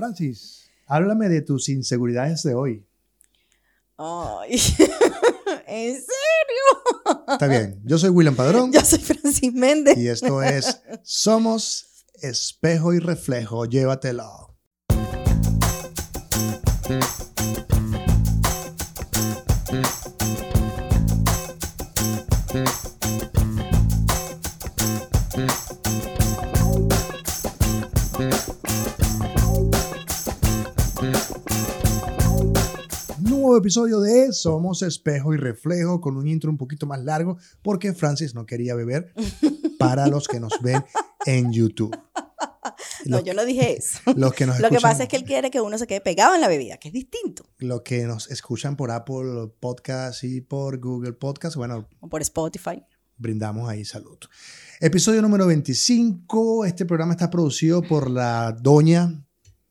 Francis, háblame de tus inseguridades de hoy. Ay, ¿en serio? Está bien, yo soy William Padrón Yo soy Francis Méndez. y esto es Somos Espejo y Reflejo, llévatelo. Episodio de Somos Espejo y Reflejo con un intro un poquito más largo porque Francis no quería beber para los que nos ven en YouTube. No, Los, yo no dije eso. los que nos Lo que escuchan- pasa es que él quiere que uno se quede pegado en la bebida, que es distinto. los que nos escuchan por Apple Podcast y por Google Podcast, bueno, O por Spotify. brindamos ahí salud. Episodio número 25. Este programa está producido por la doña.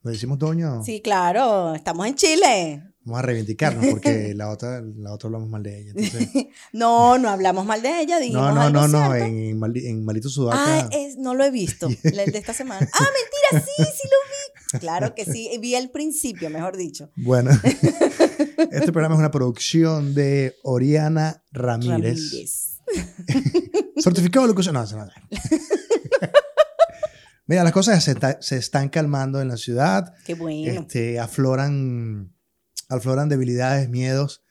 ¿Le decimos doña? Sí, claro, estamos en Chile. Vamos a reivindicarnos porque la otra, la otra hablamos mal de ella. entonces- No, no hablamos mal de ella, dijimos no, no, algo no, no. En, en, Mali- en Malito Sudaca. Ah, es, no lo he visto, el de esta semana. Ah, mentira, sí, sí lo vi. Claro que sí, vi el principio, mejor dicho. Bueno, este programa es una producción de Oriana Ramírez. Ramírez. Certificado de locución. No, eso no. Mira, las cosas se, está- se están calmando en la ciudad. Qué bueno. Este, afloran, afloran debilidades, miedos.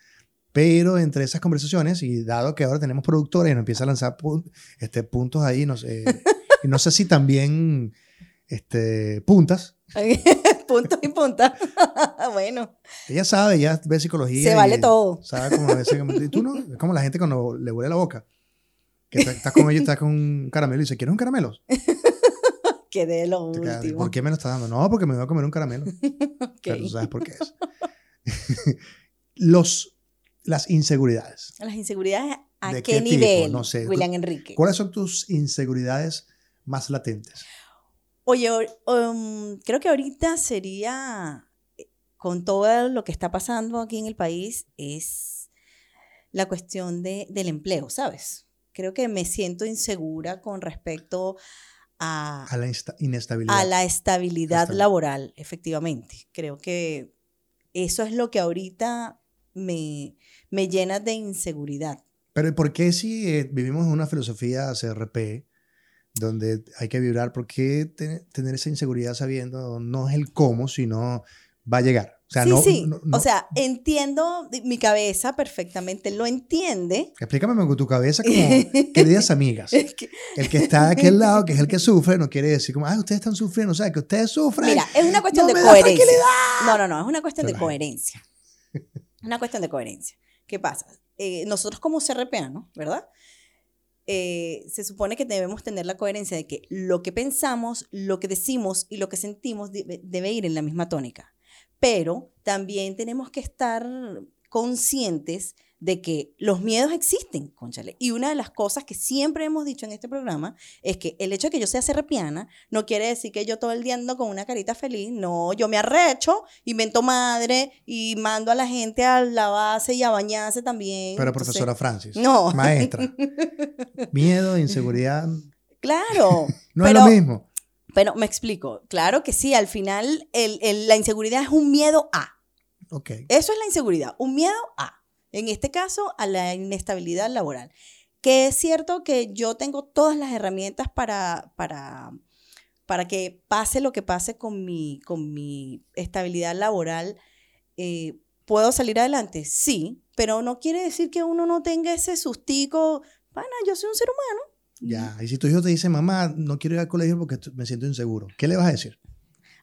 Pero entre esas conversaciones, y dado que ahora tenemos productores y nos empieza a lanzar pu- este, puntos ahí, no sé, y no sé si también este, puntas. Punto y punta. bueno, Ella sabe, ella ve psicología. se vale todo. Sabe cómo a veces, y tú no, es como la gente cuando le huele la boca. Que está- estás con ella y estás con un caramelo y dice, ¿quieres un caramelo? Que de lo último. ¿Por qué me lo estás dando? No, porque me voy a comer un caramelo. Ok. Pero tú sabes por qué es. Los, las inseguridades. Las inseguridades, ¿a ¿De qué, tipo? nivel? No sé. William Enrique. ¿Cuáles son tus inseguridades más latentes? Oye, um, creo que ahorita sería, eh, con todo lo que está pasando aquí en el país, es la cuestión de, del empleo, ¿sabes? Creo que me siento insegura con respecto a, A la inestabilidad. a la estabilidad Estabilidad. laboral, efectivamente. Creo que eso es lo que ahorita me, me llena de inseguridad. Pero ¿y ¿por qué si eh, vivimos en una filosofía CRP donde hay que vibrar, por qué te- tener esa inseguridad sabiendo no es el cómo, sino va a llegar? O sea, sí, no, sí. no- no- O sea, entiendo, mi cabeza perfectamente lo entiende. explícame con tu cabeza como queridas amigas. El que está de aquel lado, que es el que sufre, no quiere decir como, ah, ustedes están sufriendo, o sea, que ustedes sufren. Mira, es una cuestión no de coherencia. No, no, no, es una cuestión de coherencia. Una cuestión de coherencia. ¿Qué pasa? Eh, nosotros como CRPanos, ¿verdad? Eh, se supone que debemos tener la coherencia de que lo que pensamos, lo que decimos y lo que sentimos debe, debe ir en la misma tónica. Pero también tenemos que estar conscientes de que los miedos existen, conchale. Y una de las cosas que siempre hemos dicho en este programa es que el hecho de que yo sea serrepiana no quiere decir que yo todo el día ando con una carita feliz. No, yo me arrecho, invento madre y mando a la gente a la base y a bañarse también. Pero Entonces, profesora Francis, No. maestra, miedo, inseguridad, Claro. no pero, es lo mismo. Pero me explico. Claro que sí, al final el- el- la inseguridad es un miedo a. Ok. Eso es la inseguridad, un miedo a. En este caso, a la inestabilidad laboral. Que es cierto que yo tengo todas las herramientas para, para, para que pase lo que pase con mi, con mi estabilidad laboral. eh, ¿Puedo salir adelante? Sí, pero no quiere decir que uno no tenga ese sustico. Pana, yo soy un ser humano. Ya, y si tu hijo te dice, mamá, no quiero ir al colegio porque me siento inseguro, ¿qué le vas a decir?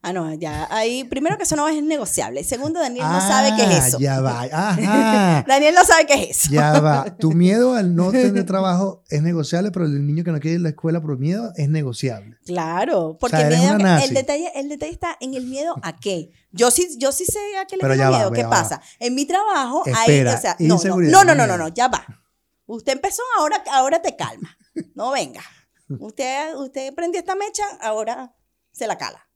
Ah, no, ya. Ahí, primero que eso no es negociable. Segundo, Daniel no sabe qué es Ah, eso. Ya va, ajá, Daniel no sabe qué es eso. ya va. Tu miedo al no tener trabajo es negociable, pero el niño que no quiere ir a la escuela por miedo es negociable. Claro, porque miedo- el, detalle, el detalle está en el miedo a qué. Yo sí, yo sí sé a qué le Pero tengo ya va, miedo. ¿Qué ya va. pasa? En mi trabajo hay, Espera, o sea, no, no, inseguridad, no, no, no no, ya va. Usted empezó, ahora, ahora te calma. No venga. Usted, usted prendió esta mecha, ahora se la cala.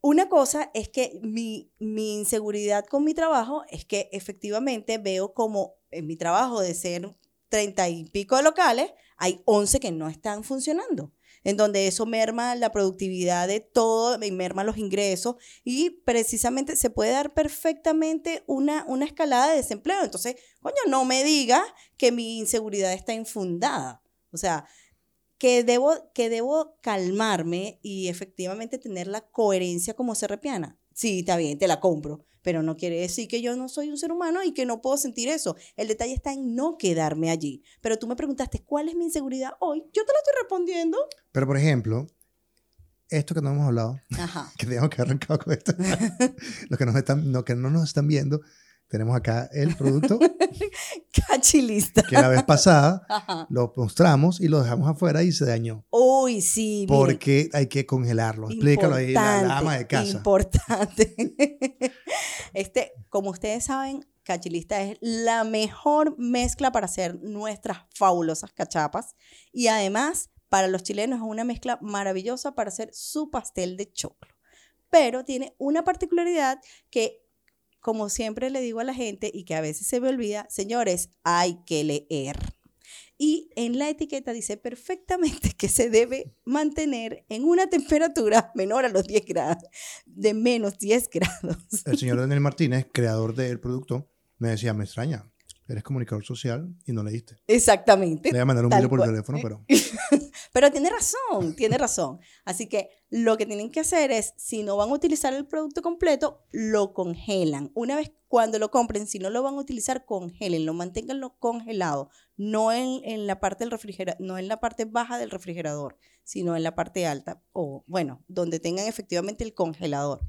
Una cosa es que mi, mi inseguridad con mi trabajo es que efectivamente veo como en mi trabajo de ser treinta y pico de locales, hay 11 que no están funcionando. En donde eso merma la productividad de todo, merma los ingresos y precisamente se puede dar perfectamente una, una escalada de desempleo. Entonces, coño, no me diga que mi inseguridad está infundada. O sea, que debo, que debo calmarme y efectivamente tener la coherencia como serrepiana. Sí, está bien, te la compro, pero no quiere decir que yo no soy un ser humano y que no puedo sentir eso. El detalle está en no quedarme allí. Pero tú me preguntaste, ¿cuál es mi inseguridad hoy? Yo te lo estoy respondiendo. Pero, por ejemplo, esto que no hemos hablado, que tenemos que arrancar con esto, los que, nos están, no, que no nos están viendo, tenemos acá el producto. Cachilista. Que la vez pasada lo mostramos y lo dejamos afuera y se dañó. Uy, sí. Porque hay que congelarlo. Explícalo ahí, la, la, ama de casa. Importante. Este, como ustedes saben, Cachilista es la mejor mezcla para hacer nuestras fabulosas cachapas. Y además, para los chilenos es una mezcla maravillosa para hacer su pastel de choclo. Pero tiene una particularidad que como siempre le digo a la gente y que a veces se me olvida, señores, hay que leer. Y en la etiqueta dice perfectamente que se debe mantener en una temperatura menor a los 10 grados, de menos 10 grados. El señor Daniel Martínez, creador del producto, me decía, me extraña, eres comunicador social y no leíste. Exactamente. Le voy a mandar un video por teléfono, pero... pero tiene razón, tiene razón. Así que lo que tienen que hacer es, si no van a utilizar el producto completo, lo congelan. Una vez cuando lo compren, si no lo van a utilizar, congélenlo, manténganlo congelado, no en, en la parte del refrigerador, no en la parte baja del refrigerador, sino en la parte alta, o bueno, donde tengan efectivamente el congelador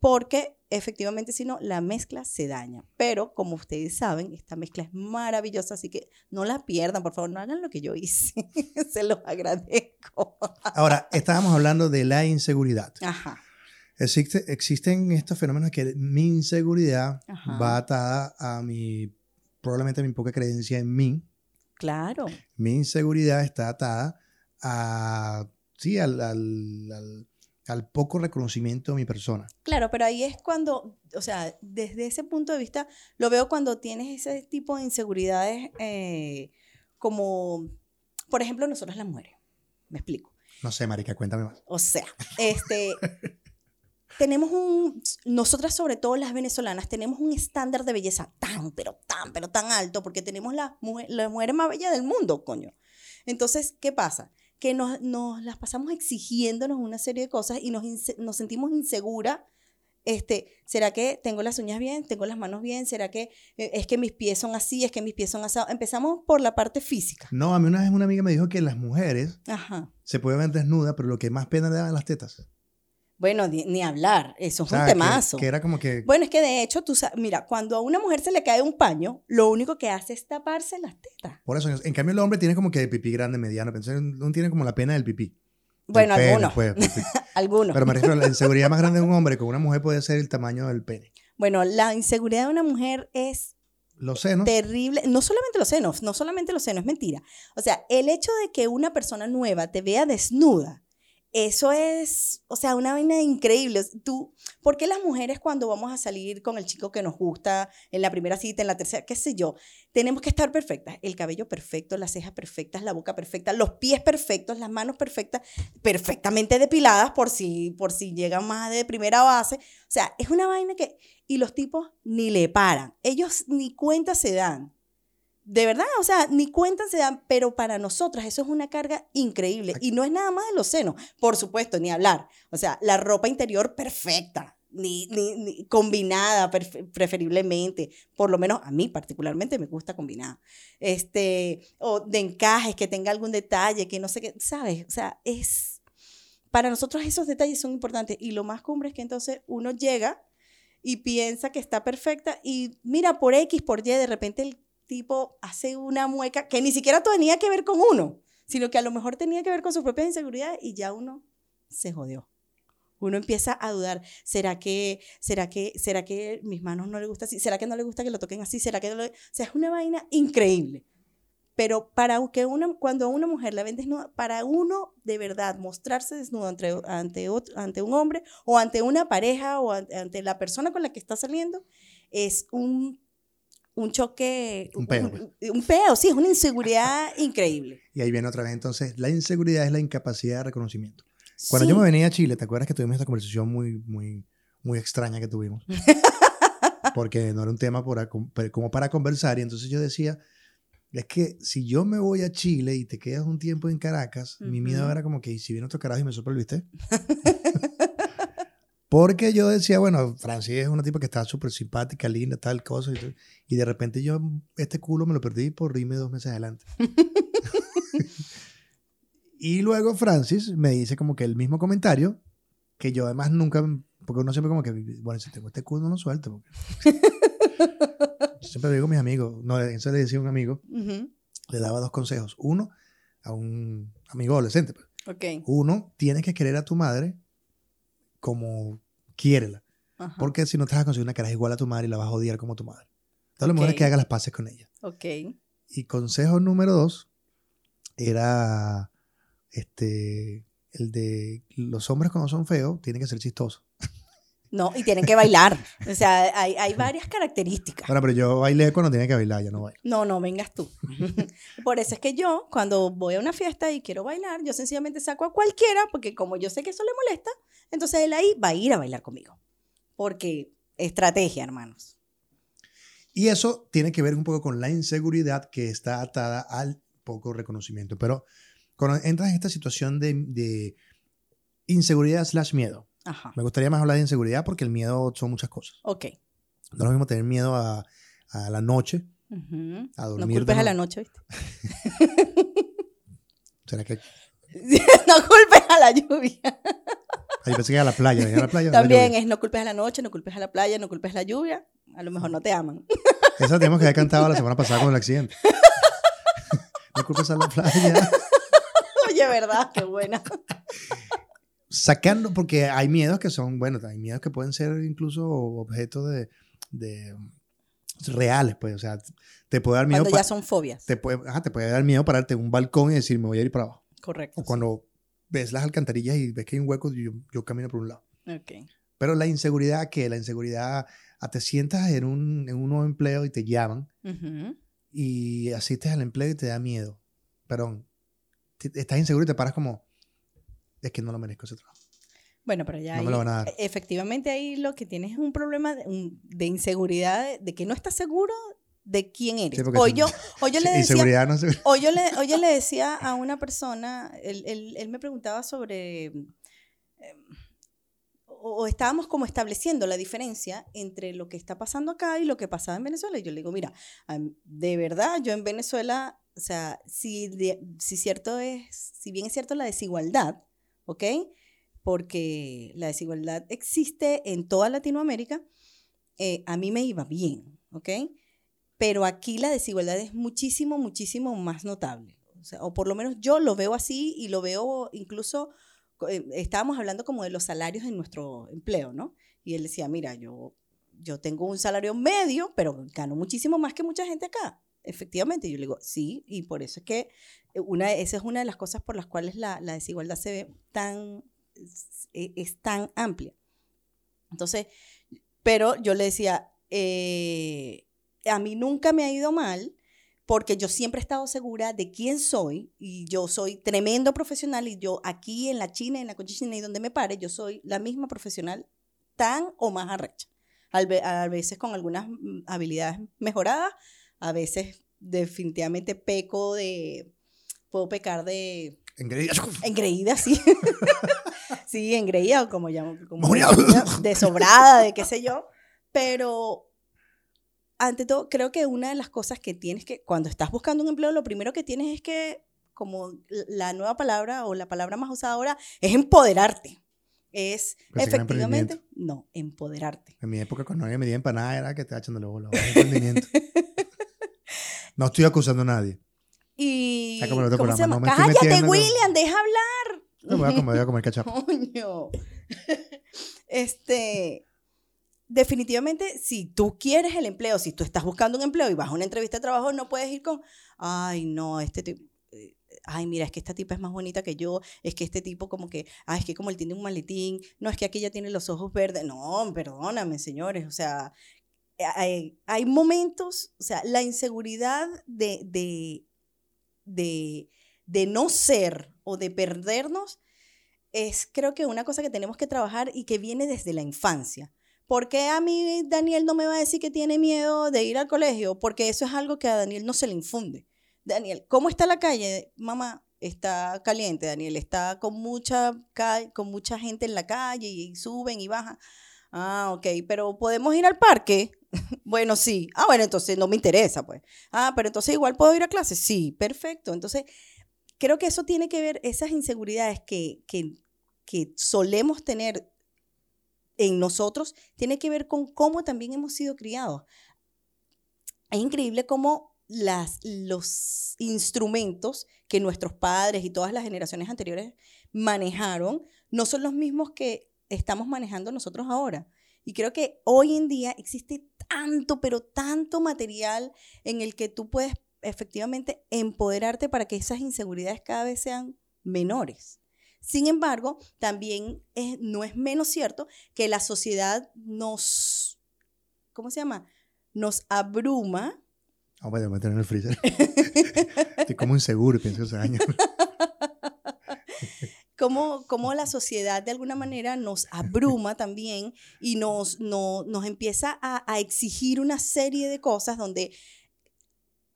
porque efectivamente si no, la mezcla se daña. Pero como ustedes saben, esta mezcla es maravillosa, así que no la pierdan, por favor, no hagan lo que yo hice. se los agradezco. Ahora, estábamos hablando de la inseguridad. Ajá. Existe, existen estos fenómenos que mi inseguridad va atada a mi, probablemente a mi poca creencia en mí. Claro. Mi inseguridad está atada a, sí, al al poco reconocimiento de mi persona. Claro, pero ahí es cuando, o sea, desde ese punto de vista, lo veo cuando tienes ese tipo de inseguridades eh, como, por ejemplo, nosotros las mujeres. Me explico. No sé, Marica, cuéntame más. O sea, este, tenemos un, nosotras sobre todo las venezolanas, tenemos un estándar de belleza tan, pero tan, pero tan alto, porque tenemos las la mujeres más bellas del mundo, coño. Entonces, ¿qué pasa? Que nos, nos, las pasamos exigiéndonos una serie de cosas y nos, nos sentimos inseguras. Este, ¿Será que tengo las uñas bien? ¿Tengo las manos bien? ¿Será que eh, es que mis pies son así? ¿Es que mis pies son asados? Empezamos por la parte física. No, a mí una vez una amiga me dijo que las mujeres se pueden ver desnudas, pero lo que más pena le dan las tetas. Bueno, ni, hablar, eso es un temazo. Que, era como que... Bueno, es que de hecho, tú sabes, mira, cuando a una mujer se le cae un paño, lo único que hace es taparse las tetas. Por eso, en cambio el hombre tiene como que pipí grande, mediano, pensé, no tiene como la pena del pipí. Bueno, algunos. Pues, algunos. Pero me refiero, la inseguridad más grande de un hombre con una mujer puede ser el tamaño del pene. Bueno, la inseguridad de una mujer es los senos. Terrible. No solamente los senos, no solamente los senos, es mentira. O sea, el hecho de que una persona nueva te vea desnuda eso es, o sea, una vaina increíble. Tú, ¿por qué las mujeres cuando vamos a salir con el chico que nos gusta en la primera cita, en la tercera, qué sé yo, tenemos que estar perfectas? El cabello perfecto, las cejas perfectas, la boca perfecta, los pies perfectos, las manos perfectas, perfectamente depiladas por si, por si llegan más de primera base. O sea, es una vaina que, y los tipos ni le paran, ellos ni cuenta se dan de verdad, o sea, ni cuenta se dan, pero para nosotras eso es una carga increíble. Y no es nada más de los senos, por supuesto, ni hablar. O sea, la ropa interior perfecta, ni, ni, combinada preferiblemente. Por lo menos a mí particularmente me gusta combinada. Este, o de encajes, que tenga algún detalle, que no sé qué, ¿sabes? O sea, es... Para nosotros esos detalles son importantes. Y lo más cumbre es que entonces uno llega y piensa que está perfecta y mira por X, por Y, de repente el tipo hace una mueca que ni siquiera tenía que ver con uno, sino que a lo mejor tenía que ver con su propia inseguridad y ya uno se jodió. Uno empieza a dudar, ¿será que, será que, será que mis manos no le gustan así? ¿Será que no le gusta que lo toquen así? ¿Será que no le... O sea, es una vaina increíble. Pero para que una, cuando a una mujer la ven desnuda, para uno de verdad mostrarse desnudo ante, ante un hombre o ante una pareja o ante la persona con la que está saliendo, es un un choque, Un peo, pues. un, un peo, sí, es una inseguridad increíble. Y ahí viene otra vez. Entonces, la inseguridad es la incapacidad de reconocimiento. Cuando Sí. yo me venía a Chile, ¿te acuerdas que tuvimos esta conversación muy, muy, muy extraña que tuvimos? Porque no era un tema por como para conversar. Y entonces yo decía, es que si yo me voy a Chile y te quedas un tiempo en Caracas, mi miedo era como que, ¿y si viene otro carajo y me bistec? Porque yo decía, bueno, Francis es una tipa que está súper simpática, linda, tal cosa. Y, de repente yo este culo me lo perdí por irme dos meses adelante. y luego Francis me dice como que el mismo comentario, que yo además nunca, porque uno siempre como que, bueno, si tengo este culo no lo suelto. Yo siempre digo a mis amigos, no, eso le decía a un amigo, Ujú, le daba dos consejos. Uno, a un amigo adolescente. pues. Ok. Uno, tienes que querer a tu madre como quiérela. ajá, Porque si no te vas a conseguir una cara igual a tu madre y la vas a odiar como tu madre. Entonces lo mejor es que hagas las paces con ella. Ok. Y consejo número dos era este el de los hombres cuando son feos tienen que ser chistosos. No, y tienen que bailar. O sea, hay, hay varias características. Bueno, pero yo bailé cuando tenía que bailar, ya no bailo. No, no, vengas tú. Por eso es que yo, cuando voy a una fiesta y quiero bailar, yo sencillamente saco a cualquiera, porque como yo sé que eso le molesta, entonces él ahí va a ir a bailar conmigo. Porque estrategia, hermanos. Y eso tiene que ver un poco con la inseguridad que está atada al poco reconocimiento. Pero cuando entras en esta situación de, de inseguridad slash miedo, Ajá. me gustaría más hablar de inseguridad porque el miedo son muchas cosas. Ok. No es lo mismo tener miedo a, a la noche, a No dormir. culpes de a la no- noche, ¿viste? ¿Será que no culpes a la lluvia. Ahí pensé que a la playa, a la playa. la También es no culpes a la noche, no culpes a la playa, no culpes a la lluvia. A lo mejor no te aman. Esa tenemos que haber cantado la semana pasada con el accidente. no culpes a la playa. Oye, ¿verdad? Qué buena. Sacando, porque hay miedos que son, bueno, hay miedos que pueden ser incluso objetos de, de reales, pues, o sea, te puede dar miedo, Cuando ya son fobias. te, puede, ajá, te puede dar miedo pararte en un balcón y decir, me voy a ir para abajo. Correcto. O cuando ves las alcantarillas y ves que hay un hueco, yo, yo camino por un lado. Ok. Pero la inseguridad, ¿qué? La inseguridad, a te sientas en un, en un nuevo empleo y te llaman Ujú. y asistes al empleo y te da miedo. Perdón, te- estás inseguro y te paras como, es que no lo merezco ese trabajo. Bueno, pero ya No me lo van a dar. efectivamente ahí lo que tienes es un problema de, inseguridad, de, de que no estás seguro de quién eres. Sí, o, yo, o yo le decía, no se... o yo le, o yo le decía a una persona, él, él- él me preguntaba sobre, em, o, estábamos como estableciendo la diferencia entre lo que está pasando acá y lo que pasaba en Venezuela. Y yo le digo, mira, de verdad, yo en Venezuela, o sea, si, de- si cierto es, si bien es cierto la desigualdad, ¿ok? Porque la desigualdad existe en toda Latinoamérica, eh, a mí me iba bien, ¿ok? Pero aquí la desigualdad es muchísimo, muchísimo más notable. O, sea, o por lo menos yo lo veo así y lo veo incluso, eh, estábamos hablando como de los salarios en nuestro empleo, ¿no? Y él decía, mira, yo, yo tengo un salario medio, pero gano muchísimo más que mucha gente acá. Efectivamente, Y yo le digo, sí, y por eso es que eh, una, esa es una de las cosas por las cuales la, la desigualdad se ve tan, es, es tan amplia. Entonces, pero yo le decía, eh, a mí nunca me ha ido mal porque yo siempre he estado segura de quién soy y yo soy tremendo profesional y yo aquí en la China, en la Cochichina y donde me pare, yo soy la misma profesional tan o más arrecha. A veces con algunas mm, habilidades mejoradas, a veces definitivamente peco de, puedo pecar de Engreída. engreída, sí. sí, engreída, o como llamo, como de sobrada, de qué sé yo. Pero, ante todo, creo que una de las cosas que tienes que, cuando estás buscando un empleo, lo primero que tienes es que, como la nueva palabra o la palabra más usada ahora, es empoderarte. Es era efectivamente, no, empoderarte. En mi época, cuando nadie me dio empanada, era que te echándole bola. ahora es emprendimiento. no estoy acusando a nadie. Y, ¿cómo se programa, llama? no me estoy Cállate, metiendo. William, deja hablar. No, me voy a comer, voy a comer cachapo. Coño. Este, definitivamente, si tú quieres el empleo, si tú estás buscando un empleo y vas a una entrevista de trabajo, no puedes ir con, ay, no, este tipo, eh, ay, mira, es que esta tipa es más bonita que yo, es que este tipo como que, ay, es que como él tiene un maletín, no, es que aquella tiene los ojos verdes. No, perdóname, señores, o sea, hay, momentos, o sea, la inseguridad de, de, de, de no ser o de perdernos es creo que una cosa que tenemos que trabajar y que viene desde la infancia. ¿Por qué a mí Daniel no me va a decir que tiene miedo de ir al colegio? Porque eso es algo que a Daniel no se le infunde. Daniel, ¿cómo está la calle? Mamá, está caliente, Daniel, está con mucha, con mucha gente en la calle y suben y bajan. Ah, ok, pero ¿podemos ir al parque? bueno, sí. Ah, bueno, entonces no me interesa, pues. Ah, pero entonces igual puedo ir a clase. Sí, perfecto. Entonces, creo que eso tiene que ver, esas inseguridades que, que, que solemos tener en nosotros, tiene que ver con cómo también hemos sido criados. Es increíble cómo las, los instrumentos que nuestros padres y todas las generaciones anteriores manejaron no son los mismos que estamos manejando nosotros ahora. Y creo que hoy en día existe tanto, pero tanto material en el que tú puedes efectivamente empoderarte para que esas inseguridades cada vez sean menores. Sin embargo, también no es menos cierto que la sociedad nos, ¿cómo se llama? Nos abruma. Vamos a meter en el freezer. Estoy como inseguro, pienso ese año. Cómo, la sociedad de alguna manera nos abruma también y nos, nos empieza a, exigir una serie de cosas donde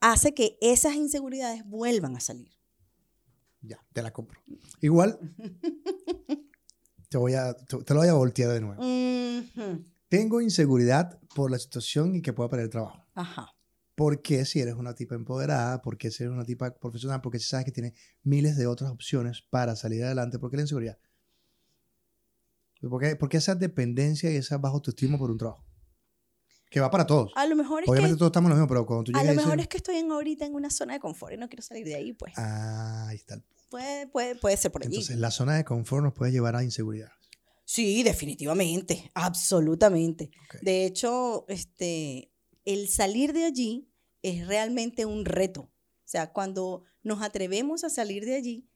hace que esas inseguridades vuelvan a salir. Ya, te la compro. Igual, te, voy a, te, lo voy a voltear de nuevo. Tengo inseguridad por la situación y que pueda perder el trabajo. Ajá. ¿Por qué si eres una tipa empoderada? ¿Por qué si eres una tipa profesional? Porque si sabes que tiene miles de otras opciones para salir adelante. ¿Por qué la inseguridad? ¿Por qué, porque esa dependencia y esa bajo autoestima por un trabajo? Que va para todos. A lo mejor es Obviamente todos estamos en lo mismo, pero cuando tú llegas A lo mejor es que estoy en, ahorita en una zona de confort y no quiero salir de ahí, pues. Ah, ahí está. Puede, puede, puede ser por allí. Entonces, la zona de confort nos puede llevar a inseguridad. Sí, definitivamente, absolutamente. De hecho, este, el salir de allí es realmente un reto. O sea, cuando nos atrevemos a salir de allí,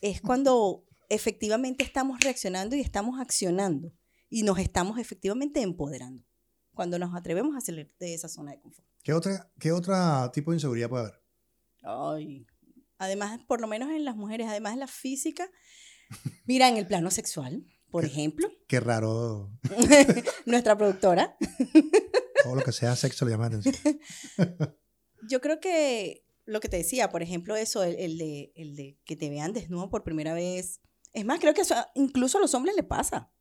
es cuando efectivamente estamos reaccionando y estamos accionando y nos estamos efectivamente empoderando. Cuando nos atrevemos a salir de esa zona de confort. ¿Qué otra, qué otro tipo de inseguridad puede haber? Ay, además, por lo menos en las mujeres, además de la física, mira, en el plano sexual, por ejemplo. Qué raro. Nuestra productora. Todo lo que sea sexo le llama atención. Yo creo que lo que te decía, por ejemplo, eso, el, de, el de que te vean desnudo por primera vez. Es más, creo que eso incluso a los hombres le pasa.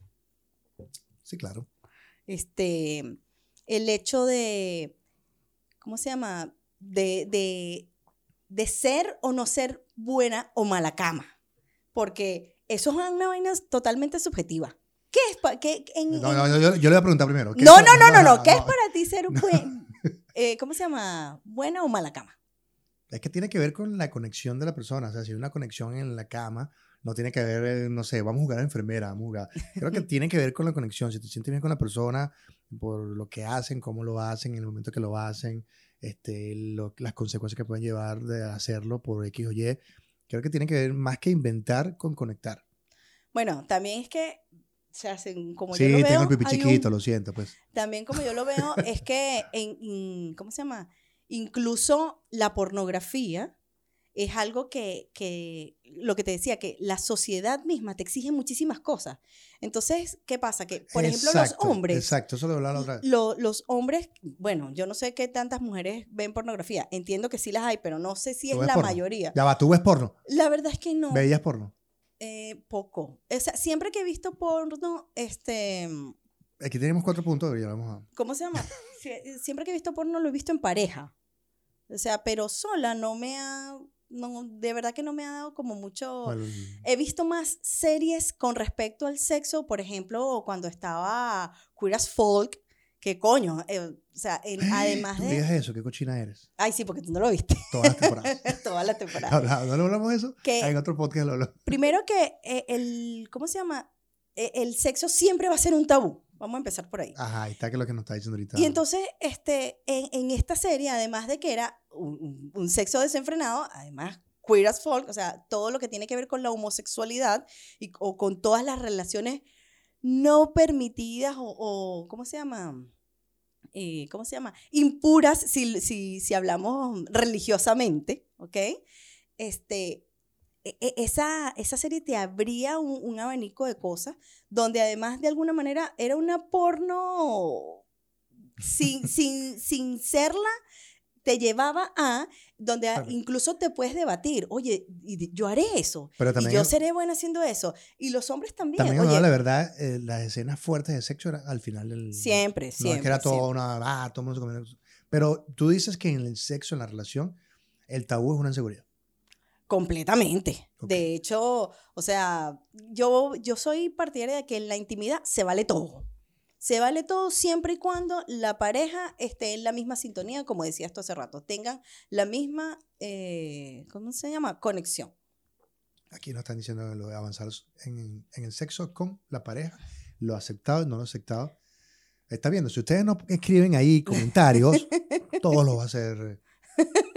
Sí, claro. Este, el hecho de, ¿cómo se llama? De, de, de ser o no ser buena o mala cama. Porque eso es una vaina totalmente subjetiva. ¿Qué es para qué, no, no, yo, yo, le voy a preguntar primero. No, no, no, no, no, ¿Qué es para ti ser un buen, eh, ¿cómo se llama? ¿Buena o mala cama? Es que tiene que ver con la conexión de la persona. O sea, si hay una conexión en la cama, no tiene que ver, eh, no sé, vamos a jugar a enfermera, vamos a jugar. Creo que tiene que ver con la conexión. Si te sientes bien con la persona, por lo que hacen, cómo lo hacen, en el momento que lo hacen, este, las consecuencias que pueden llevar de hacerlo por X o Y. Creo que tiene que ver más que inventar con conectar. Bueno, también es que se hacen como sí, yo lo veo. tengo el pipi chiquito, lo siento, pues. También como yo lo veo es que en, ¿cómo se llama? Incluso la pornografía es algo que, que, lo que te decía, que la sociedad misma te exige muchísimas cosas. Entonces, ¿qué pasa? Que, por ejemplo, los hombres. Exacto, eso lo hablaba otra vez. los hombres, bueno, yo no sé qué tantas mujeres ven pornografía. Entiendo que sí las hay, pero no sé si es la mayoría. Ya va, ¿tú ves porno? La verdad es que no. ¿Veías porno? Eh, poco. O sea, siempre que he visto porno, este... Aquí tenemos cuatro puntos, ya vamos a... ¿Cómo se llama? Eh, siempre que he visto porno lo he visto en pareja. O sea, pero sola no me ha... No, de verdad que no me ha dado como mucho... he visto más series con respecto al sexo, por ejemplo, cuando estaba Queer as Folk, que coño, eh, o sea, además de... digas eso? ¿Qué cochina eres? Ay, sí, porque tú no lo viste. Todas las temporadas. Todas las temporadas. ¿No, no hablamos de eso? Que, en otro podcast lo hablamos. Primero que eh, el, ¿cómo se llama? Eh, el sexo siempre va a ser un tabú. Vamos a empezar por ahí. Ajá, ahí está que lo que nos está diciendo ahorita. Y entonces, este, en, en esta serie, además de que era un, un, sexo desenfrenado, además queer as folk, o sea, todo lo que tiene que ver con la homosexualidad y, o con todas las relaciones no permitidas o, o ¿cómo se llama? Eh, ¿cómo se llama? Impuras si, si, si hablamos religiosamente, ¿ok? Este, e- e- esa, esa serie te abría un, un abanico de cosas donde además de alguna manera era una porno sin, sin, sin serla, te llevaba a donde a- incluso te puedes debatir, oye, y yo haré eso, Pero y también, yo seré buena haciendo eso, y los hombres también, también oye, no, la verdad, eh, las escenas fuertes de sexo eran al final del... siempre, No siempre. es que era todo siempre. una... Ah, todo el mundo se Pero tú dices que en el sexo, en la relación, el tabú es una inseguridad. Completamente. De hecho, o sea, yo, yo soy partidaria de que en la intimidad se vale todo. Se vale todo siempre y cuando la pareja esté en la misma sintonía, como decías tú hace rato, tengan la misma, eh, ¿cómo se llama? Conexión. Aquí nos están diciendo lo de avanzar en, en el sexo con la pareja, lo aceptado y no lo aceptado. Está viendo, si ustedes no escriben ahí comentarios, todos los va a hacer.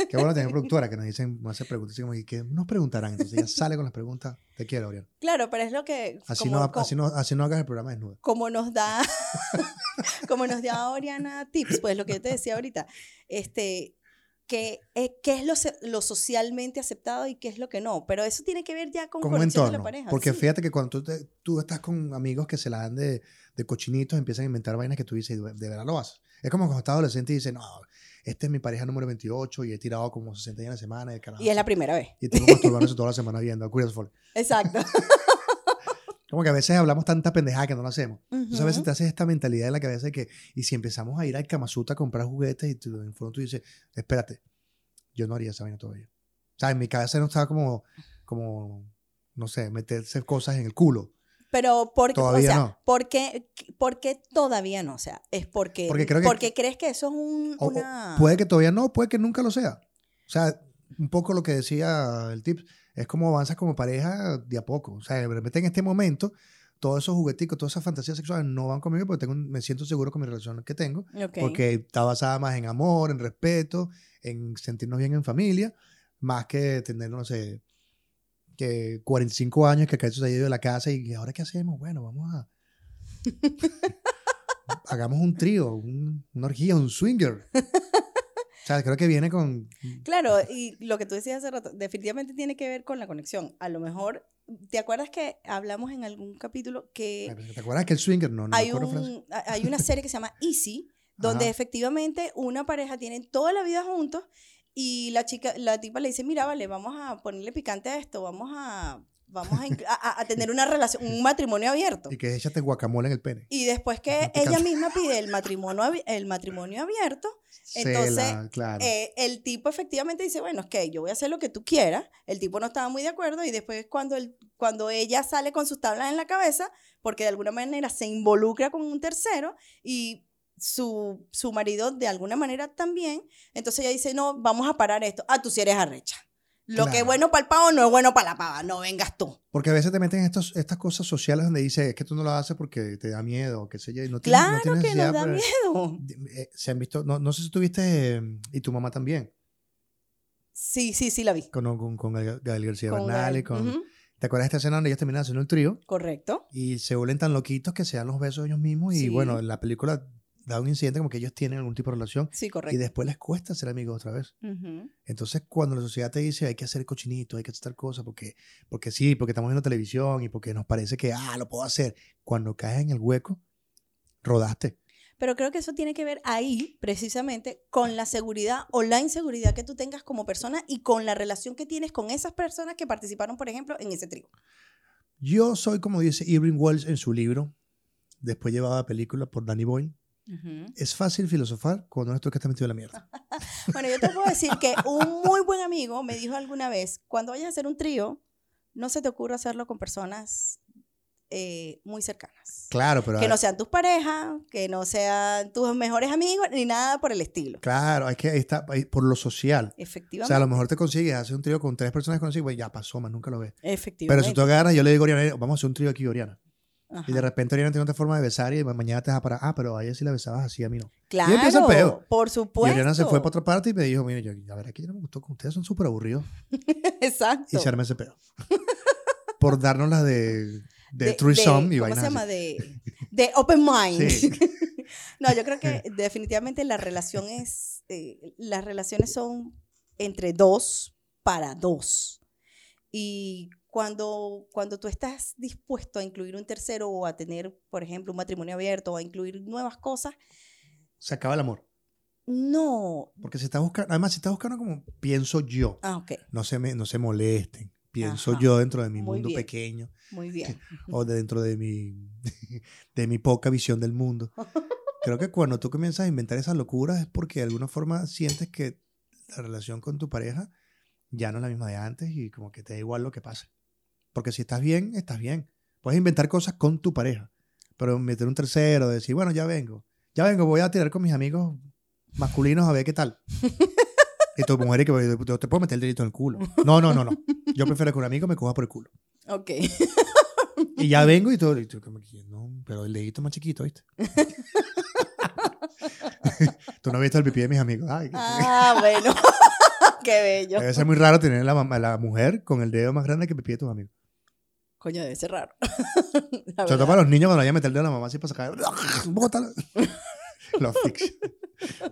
Qué bueno tener productora que nos dicen, nos hace preguntas así como, ¿y qué nos preguntarán? Entonces ella sale con las preguntas. Te quiero, Oriana. Claro, pero es lo que... Así, como, no, así, no, así no hagas el programa desnudo. como nos da, como nos da Oriana tips, pues lo que yo te decía ahorita, este, que, eh, qué es lo, lo socialmente aceptado y qué es lo que no, pero eso tiene que ver ya con conexión de entorno. la pareja. Porque sí. fíjate que cuando tú, te- tú estás con amigos que se la dan de, de cochinitos, empiezan a inventar vainas que tú dices, de, de verdad lo haces. Es como cuando estás adolescente y dices, no, esta es mi pareja número 28 y he tirado como 60 días a la semana. Y, carajo, Y es la primera vez. y tengo masturbándose toda la semana viendo a Curious Folk. Exacto. Como que a veces hablamos tanta pendejada que no lo hacemos. Entonces a veces te haces esta mentalidad en la cabeza de que, y si empezamos a ir al Kamasutra a comprar juguetes y tú, en el fondo tú dices, espérate, yo no haría esa vaina todavía. O sea, en mi cabeza no estaba como, como, no sé, meterse cosas en el culo. Pero porque, Todavía o sea, no. ¿por qué, por qué todavía no? O sea, es porque, Porque creo que- porque crees que eso es un, o una... puede que todavía no, puede que nunca lo sea. O sea, un poco lo que decía el tip, es como avanzas como pareja de a poco. O sea, de repente en este momento, todos esos jugueticos, todas esas fantasías sexuales no van conmigo porque tengo, me siento seguro con mi relación que tengo. Ok. Porque está basada más en amor, en respeto, en sentirnos bien en familia, más que tener, no sé, que 45 años que acá se ha ido de la casa y ahora qué hacemos? Bueno, vamos a... Hagamos un trío, un- una orgía, un swinger. O sea, creo que viene con... Claro, y lo que tú decías hace rato, definitivamente tiene que ver con la conexión. A lo mejor, ¿te acuerdas que hablamos en algún capítulo que ¿Te acuerdas que el swinger no? no hay, un, hay una serie que se llama Easy, donde Ajá. efectivamente una pareja tiene toda la vida juntos y la chica, la tipa le dice, mira, vale, vamos a ponerle picante a esto, vamos a, vamos a, tener una relación, un matrimonio abierto. Y que échate guacamole en el pene. Y después que ella misma pide el matrimonio, el matrimonio abierto, Entonces, claro. eh, el tipo efectivamente dice, bueno, es que yo voy a hacer lo que tú quieras. El tipo no estaba muy de acuerdo y después cuando, el, cuando ella sale con sus tablas en la cabeza, porque de alguna manera se involucra con un tercero y su, su marido de alguna manera también, entonces ella dice, no, vamos a parar esto. Ah, tú sí eres arrecha. Lo que es bueno para el pavo no es bueno para la pava, no vengas tú. Porque a veces te meten estos, estas cosas sociales donde dices, es que tú no lo haces porque te da miedo, o qué sé yo. Y no tienes- no Claro tienes que nos da pero- miedo. eh, se han visto, no, no sé si tuviste, eh, y tu mamá también, Sí, sí, sí la vi. con, con, con Gael García Con Bernal y con... ¿Te acuerdas de esta escena donde ellos terminan haciendo el trío Correcto. y se vuelven tan loquitos que se dan los besos ellos mismos? Y Sí. bueno, en la película da un incidente como que ellos tienen algún tipo de relación Sí, y correcto. después les cuesta ser amigos otra vez. Entonces, cuando la sociedad te dice hay que hacer cochinito, hay que hacer tal cosa, porque, porque sí, porque estamos viendo televisión y porque nos parece que, ah, lo puedo hacer, cuando caes en el hueco, rodaste. Pero creo que eso tiene que ver ahí, precisamente, con la seguridad o la inseguridad que tú tengas como persona y con la relación que tienes con esas personas que participaron, por ejemplo, en ese trío. Yo soy, como dice Irving Wells en su libro, después llevada a película por Danny Boyle, es fácil filosofar cuando el que está metido en la mierda. Bueno, yo te puedo decir que un muy buen amigo me dijo alguna vez, cuando vayas a hacer un trío, no se te ocurra hacerlo con personas eh, muy cercanas. Claro, pero... Que no sean tus parejas, que no sean tus mejores amigos, ni nada por el estilo. Claro, hay que ahí está ahí por lo social. O Efectivamente. sea, a lo mejor te consigues hacer un trío con tres personas conocidas, pues ya pasó, más nunca lo ves. Pero Efectivamente. si tú agarras, yo le digo a Oriana, vamos a hacer un trío aquí, Oriana. Ajá. Y de repente Oriana tiene otra forma de besar y mañana te vas a parar, ah, pero a ella sí la besabas así, a mí no. Claro, empieza el peo. por Y supuesto. Oriana se fue para otra parte y me dijo, mire, yo, la verdad que yo no me gustó con ustedes, son súper aburridos. Exacto. Y se arma ese peo. Por darnos las de, de, De- threesome de- y ¿Cómo vainas se llama? De, de open mind. Sí. No, yo creo que definitivamente la relación es, eh, las relaciones son entre dos para dos. Y cuando, cuando tú estás dispuesto a incluir un tercero o a tener, por ejemplo, un matrimonio abierto o a incluir nuevas cosas, Se acaba el amor. no. Porque si estás buscando, además, si estás buscando como pienso yo, Ah, ok, no se, me, no se molesten. Pienso Ajá. yo dentro de mi Muy mundo bien. pequeño muy bien. o de dentro de mi, de mi poca visión del mundo. Creo que cuando tú comienzas a inventar esas locuras es porque de alguna forma sientes que la relación con tu pareja ya no es la misma de antes y como que te da igual lo que pase. Porque si estás bien, estás bien. Puedes inventar cosas con tu pareja, pero meter un tercero, decir, bueno, ya vengo, ya vengo, voy a tirar con mis amigos masculinos a ver qué tal. Y tu mujer que yo te puedo meter el dedito en el culo. No, no, no, no. Yo prefiero que un amigo me coja por el culo. Ok. Y ya vengo y todo. Y tú no, pero el dedito es más chiquito, ¿viste? tú no has visto el pipí de mis amigos. Ay, Ah, bueno. Qué bello. Debe ser muy raro tener la, la mujer con el dedo más grande que el pipí de tus amigos. Coño, debe ser raro. Todo verdad. para los niños cuando vayan a meter el dedo a la mamá así para sacar. Bótalo. Lo asfixia.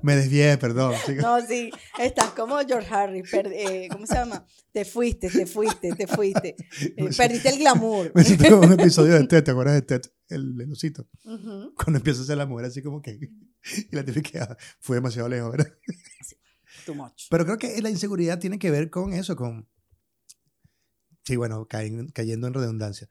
Me desvié, perdón. chicos. No, sí, estás como George Harris. per- eh, ¿Cómo se llama? Te fuiste, te fuiste, te fuiste. Eh, perdiste el glamour. Me siento como un episodio de Ted, ¿te acuerdas de Ted? El, el osito. Cuando empieza a ser la mujer así como que... Y la típica fue demasiado lejos, ¿verdad? Too much. Pero creo que la inseguridad tiene que ver con eso, con... Sí, bueno, cayendo en redundancia.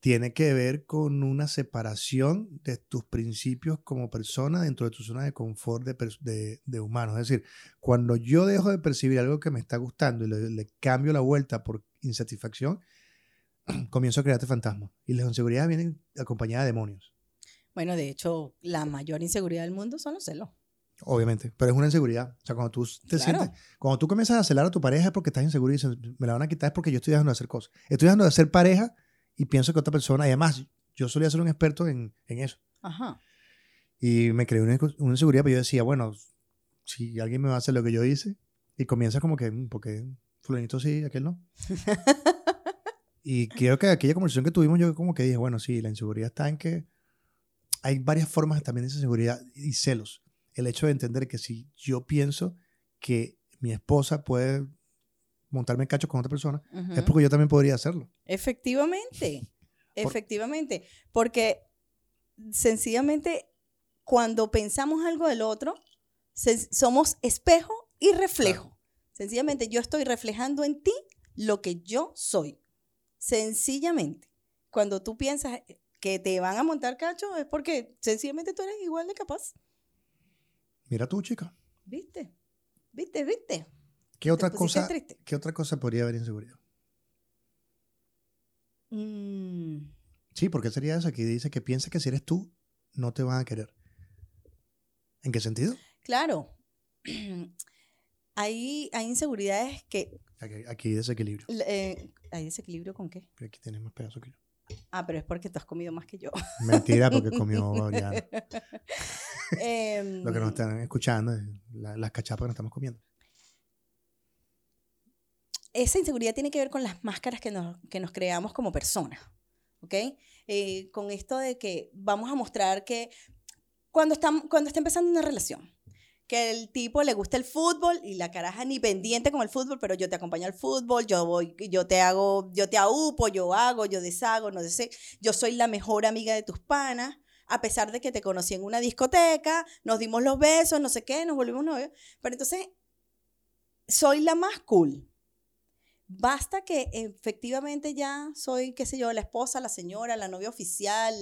Tiene que ver con una separación de tus principios como persona dentro de tu zona de confort de, de humano. Es decir, cuando yo dejo de percibir algo que me está gustando y le, le cambio la vuelta por insatisfacción, comienzo a crearte fantasmas. Y las inseguridades vienen acompañadas de demonios, Bueno, de hecho, la mayor inseguridad del mundo son los celos. Obviamente. Pero es una inseguridad. O sea, cuando tú te Claro. sientes cuando tú comienzas a celar a tu pareja es porque estás inseguro y dices, me la van a quitar es porque yo estoy dejando de hacer cosas. Estoy dejando de hacer pareja y pienso que otra persona, y además, yo solía ser un experto en, en eso. Ajá. Y me creé una, una inseguridad, pero yo decía, bueno, si alguien me va a hacer lo que yo hice, y comienza como que, "Mm, porque fulanito sí, aquel no. y creo que aquella conversación que tuvimos, yo como que dije, bueno, sí, la inseguridad está en que hay varias formas también de inseguridad y celos. El hecho de entender que si yo pienso que mi esposa puede montarme en cacho con otra persona, es porque yo también podría hacerlo. Efectivamente, efectivamente, porque sencillamente cuando pensamos algo del otro, somos espejo y reflejo. Sencillamente yo estoy reflejando en ti lo que yo soy. Sencillamente, cuando tú piensas que te van a montar cacho es porque sencillamente tú eres igual de capaz. Mira tú, chica. ¿Viste? ¿Viste? ¿Viste? ¿Qué otra, cosa, triste. ¿Qué otra cosa podría haber inseguridad? Mm, Sí, porque sería eso que dice que piensa que si eres tú, no te van a querer. ¿En qué sentido? claro. hay, hay inseguridades que Aquí, aquí hay desequilibrio. Eh, ¿Hay desequilibrio con qué? Pero aquí tienes más pedazos que yo. Ah, pero es porque tú has comido más que yo. Mentira, porque comió. Em, Lo que nos están escuchando es la- las cachapas que nos estamos comiendo. esa inseguridad tiene que ver con las máscaras que nos, que nos creamos como personas, ¿ok? Eh, con esto de que vamos a mostrar que cuando está, cuando está empezando una relación, que el tipo le gusta el fútbol y la caraja ni pendiente con el fútbol, pero yo te acompaño al fútbol, yo voy, yo te hago, yo te aupo, yo hago, yo deshago, no sé, yo soy la mejor amiga de tus panas, a pesar de que te conocí en una discoteca, nos dimos los besos, no sé qué, nos volvimos novios, pero entonces soy la más cool. Basta que efectivamente ya soy, qué sé yo, la esposa, la señora, la novia oficial,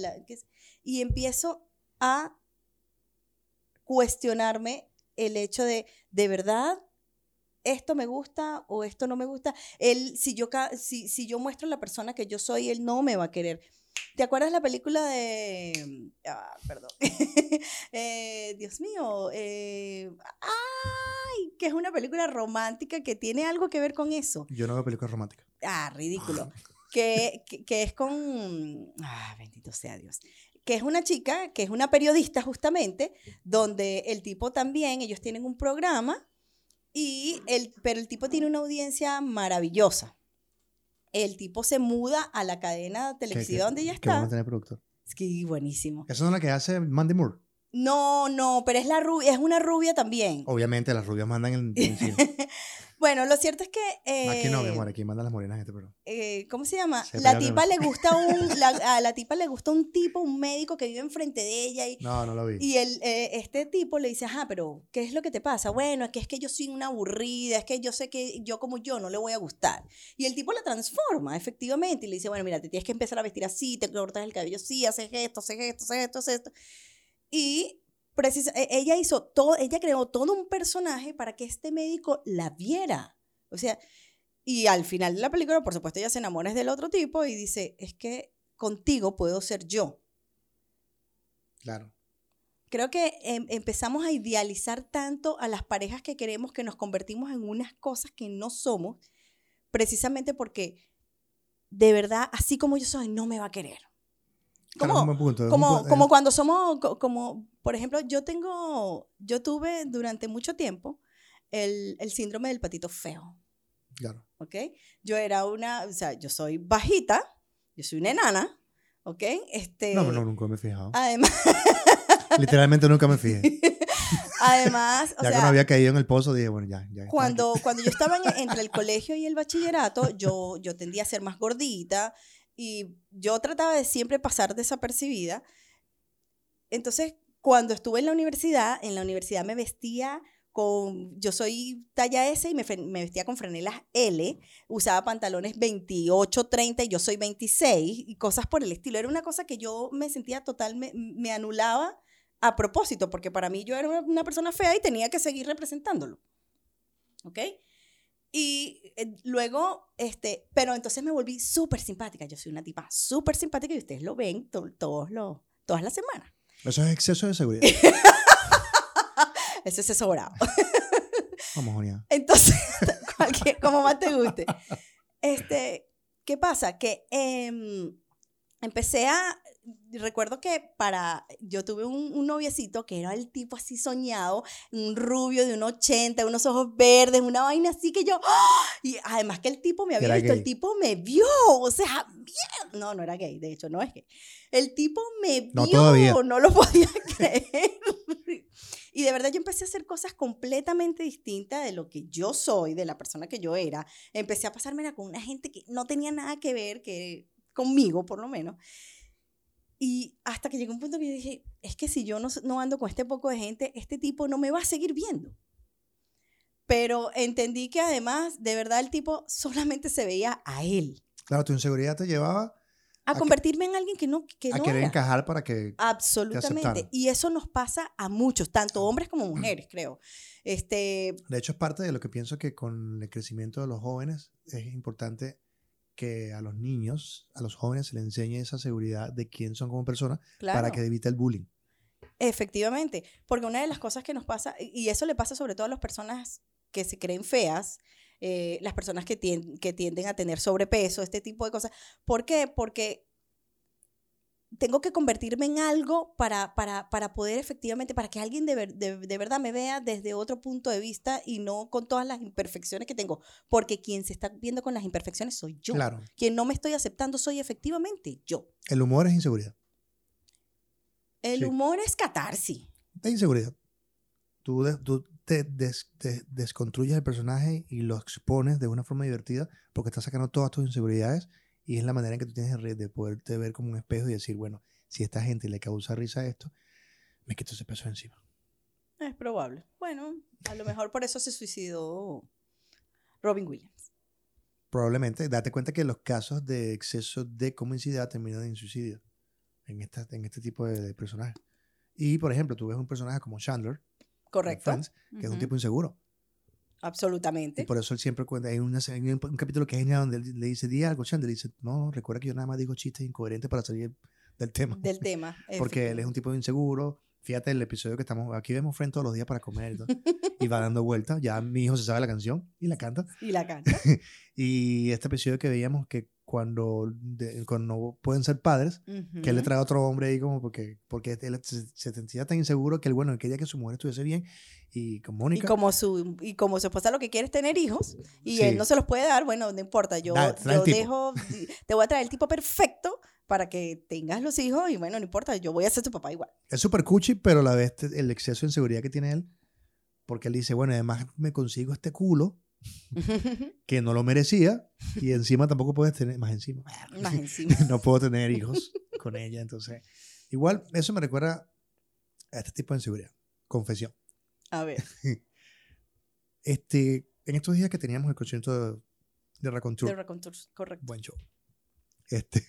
y empiezo a cuestionarme el hecho de, ¿de verdad esto me gusta o esto no me gusta? Él, si yo, si, si yo muestro la persona que yo soy, él no me va a querer. ¿Te acuerdas la película de... Ah, perdón. Eh, Dios mío. eh, ay, que es una película romántica que tiene algo que ver con eso. Yo no veo películas románticas. Ah, ridículo. Que, que, que es con. Ah, bendito sea Dios. Que es una chica, que es una periodista justamente, donde el tipo también, ellos tienen un programa, y el, pero el tipo tiene una audiencia maravillosa. El tipo se muda a la cadena Que- televisiva que- donde ella Que vamos a está. tener productor. Es que buenísimo. Esa no es la que hace Mandy Moore. No, no, pero es la rubia, es una rubia también. Obviamente las rubias mandan en cine. Bueno, lo cierto es que. eh, Aquí no, mi amor, aquí mandan las morenas en este programa. eh, ¿Cómo se llama? Se la tipa le gusta un. la- a la tipa le gusta un tipo, un médico que vive enfrente de ella y. No, no lo vi. Y el, eh, este tipo le dice, ajá, pero ¿qué es lo que te pasa? Bueno, es que es que yo soy una aburrida, es que yo sé que yo como yo no le voy a gustar. Y el tipo la transforma, efectivamente, y le dice, bueno, mira, te tienes que empezar a vestir así, te cortas el cabello así, haces esto, haces esto, haces esto, haces esto. Y precisa, e- ella hizo todo, ella creó todo un personaje para que este médico la viera. O sea, y al final de la película, por supuesto, ella se enamora del otro tipo y dice, es que contigo puedo ser yo. Claro. Creo que em, empezamos a idealizar tanto a las parejas que queremos que nos convertimos en unas cosas que no somos, precisamente porque de verdad, así como yo soy, no me va a querer. Como, punto, como, como es- cuando somos, co- como, por ejemplo, yo tengo, yo tuve durante mucho tiempo el, el síndrome del patito feo. Claro. ¿ok? Yo era una, o sea, yo soy bajita, yo soy una enana, ¿ok? Este, No, no, nunca me he fijado. Además, Literalmente nunca me fijé. además, o ya sea, cuando había caído en el pozo dije, bueno, ya, ya. cuando, cuando yo estaba en- entre el colegio y el bachillerato, yo, yo tendía a ser más gordita y yo trataba de siempre pasar desapercibida. Entonces, cuando estuve en la universidad, en la universidad me vestía con, yo soy talla S y me, me vestía con franelas L, usaba pantalones 28, 30 y yo soy 26 y cosas por el estilo. Era una cosa que yo me sentía total, me, me anulaba a propósito, porque para mí yo era una persona fea y tenía que seguir representándolo. ¿Ok? Y eh, luego, este, pero entonces me volví súper simpática. Yo soy una tipa súper simpática y ustedes lo ven to- todos los, todas las semanas. Eso es exceso de seguridad. Eso es sobrado. Vamos, Junia. Entonces, como más te guste. Este, ¿qué pasa? Que em, empecé a, recuerdo que para, yo tuve un, un noviecito que era el tipo así soñado, un rubio de un 80, unos ojos verdes, una vaina así que yo, ¡ah! y además que el tipo me había visto, el tipo me vio, o sea, bien, no, no era gay, de hecho, no es gay. El tipo me vio, todavía. no lo podía creer. Y de verdad yo empecé a hacer cosas completamente distintas de lo que yo soy, de la persona que yo era. Empecé a pasármela con una gente que no tenía nada que ver que conmigo, por lo menos. Y hasta que llegó un punto que yo dije, es que si yo no, no ando con este poco de gente, este tipo no me va a seguir viendo. Pero entendí que además, de verdad, el tipo solamente se veía a él. Claro, tu inseguridad te llevaba A, que- convertirme en alguien que no, que a no querer era. encajar para que... Absolutamente. aceptaran. Y eso nos pasa a muchos, tanto hombres como mujeres, creo. Este, De hecho, es parte de lo que pienso que con el crecimiento de los jóvenes es importante que a los niños, a los jóvenes se les enseñe esa seguridad de quién son como personas claro. para que evite el bullying. Efectivamente, porque una de las cosas que nos pasa, y eso le pasa sobre todo a las personas que se creen feas, eh, las personas que, tien- que tienden a tener sobrepeso, este tipo de cosas. ¿Por qué? Porque tengo que convertirme en algo para, para, para poder efectivamente, para que alguien de, ver- de, de verdad me vea desde otro punto de vista y no con todas las imperfecciones que tengo. Porque quien se está viendo con las imperfecciones soy yo. Claro, Quien no me estoy aceptando soy efectivamente yo. el humor es inseguridad. El Sí. humor es catarsis. Es inseguridad. Tú, de- tú te des- te desconstruyes el personaje y lo expones de una forma divertida porque estás sacando todas tus inseguridades y es la manera en que tú tienes de poderte ver como un espejo y decir, bueno, si a esta gente le causa risa esto, me quito ese peso encima. Es probable. Bueno, a lo mejor por eso se suicidó Robin Williams. Probablemente, date cuenta que los casos de exceso de comicidad terminan en suicidio en, esta, en este tipo de, de personajes. Y, por ejemplo, tú ves un personaje como Chandler, Correcto. Friends, que es un tipo inseguro. Y Absolutamente. por eso él siempre cuenta, hay, una, hay un, un capítulo que es genial donde él le dice, di algo, Chandler, y dice, no, recuerda que yo nada más digo chistes incoherentes para salir del tema. Del tema. Porque él es un tipo inseguro. Fíjate el episodio que estamos, aquí vemos Friends todos los días para comer y, y va dando vueltas. Ya mi hijo se sabe la canción y la canta. Y la canta. Y este episodio que veíamos que cuando, de- cuando no pueden ser padres, que él le trae a otro hombre ahí como porque, porque él se, se sentía tan inseguro que él, bueno, él quería que su mujer estuviese bien y con Y Mónica. como, su, y como su esposa lo que quiere es tener hijos y Sí. él no se los puede dar, bueno, no importa, yo, Da- yo dejo, te voy a traer el tipo perfecto para que tengas los hijos y bueno, no importa, yo voy a ser tu papá igual. Es súper cuchi, pero a la vez el exceso de inseguridad que tiene él, porque él dice, bueno, además me consigo este culo que no lo merecía y encima tampoco puedes tener, más encima, Más encima. no puedo tener hijos con ella, entonces, igual eso me recuerda a este tipo de inseguridad. Confesión. A ver. Este, en estos días que teníamos el concierto de, de Racontour, de correcto. buen show. Este,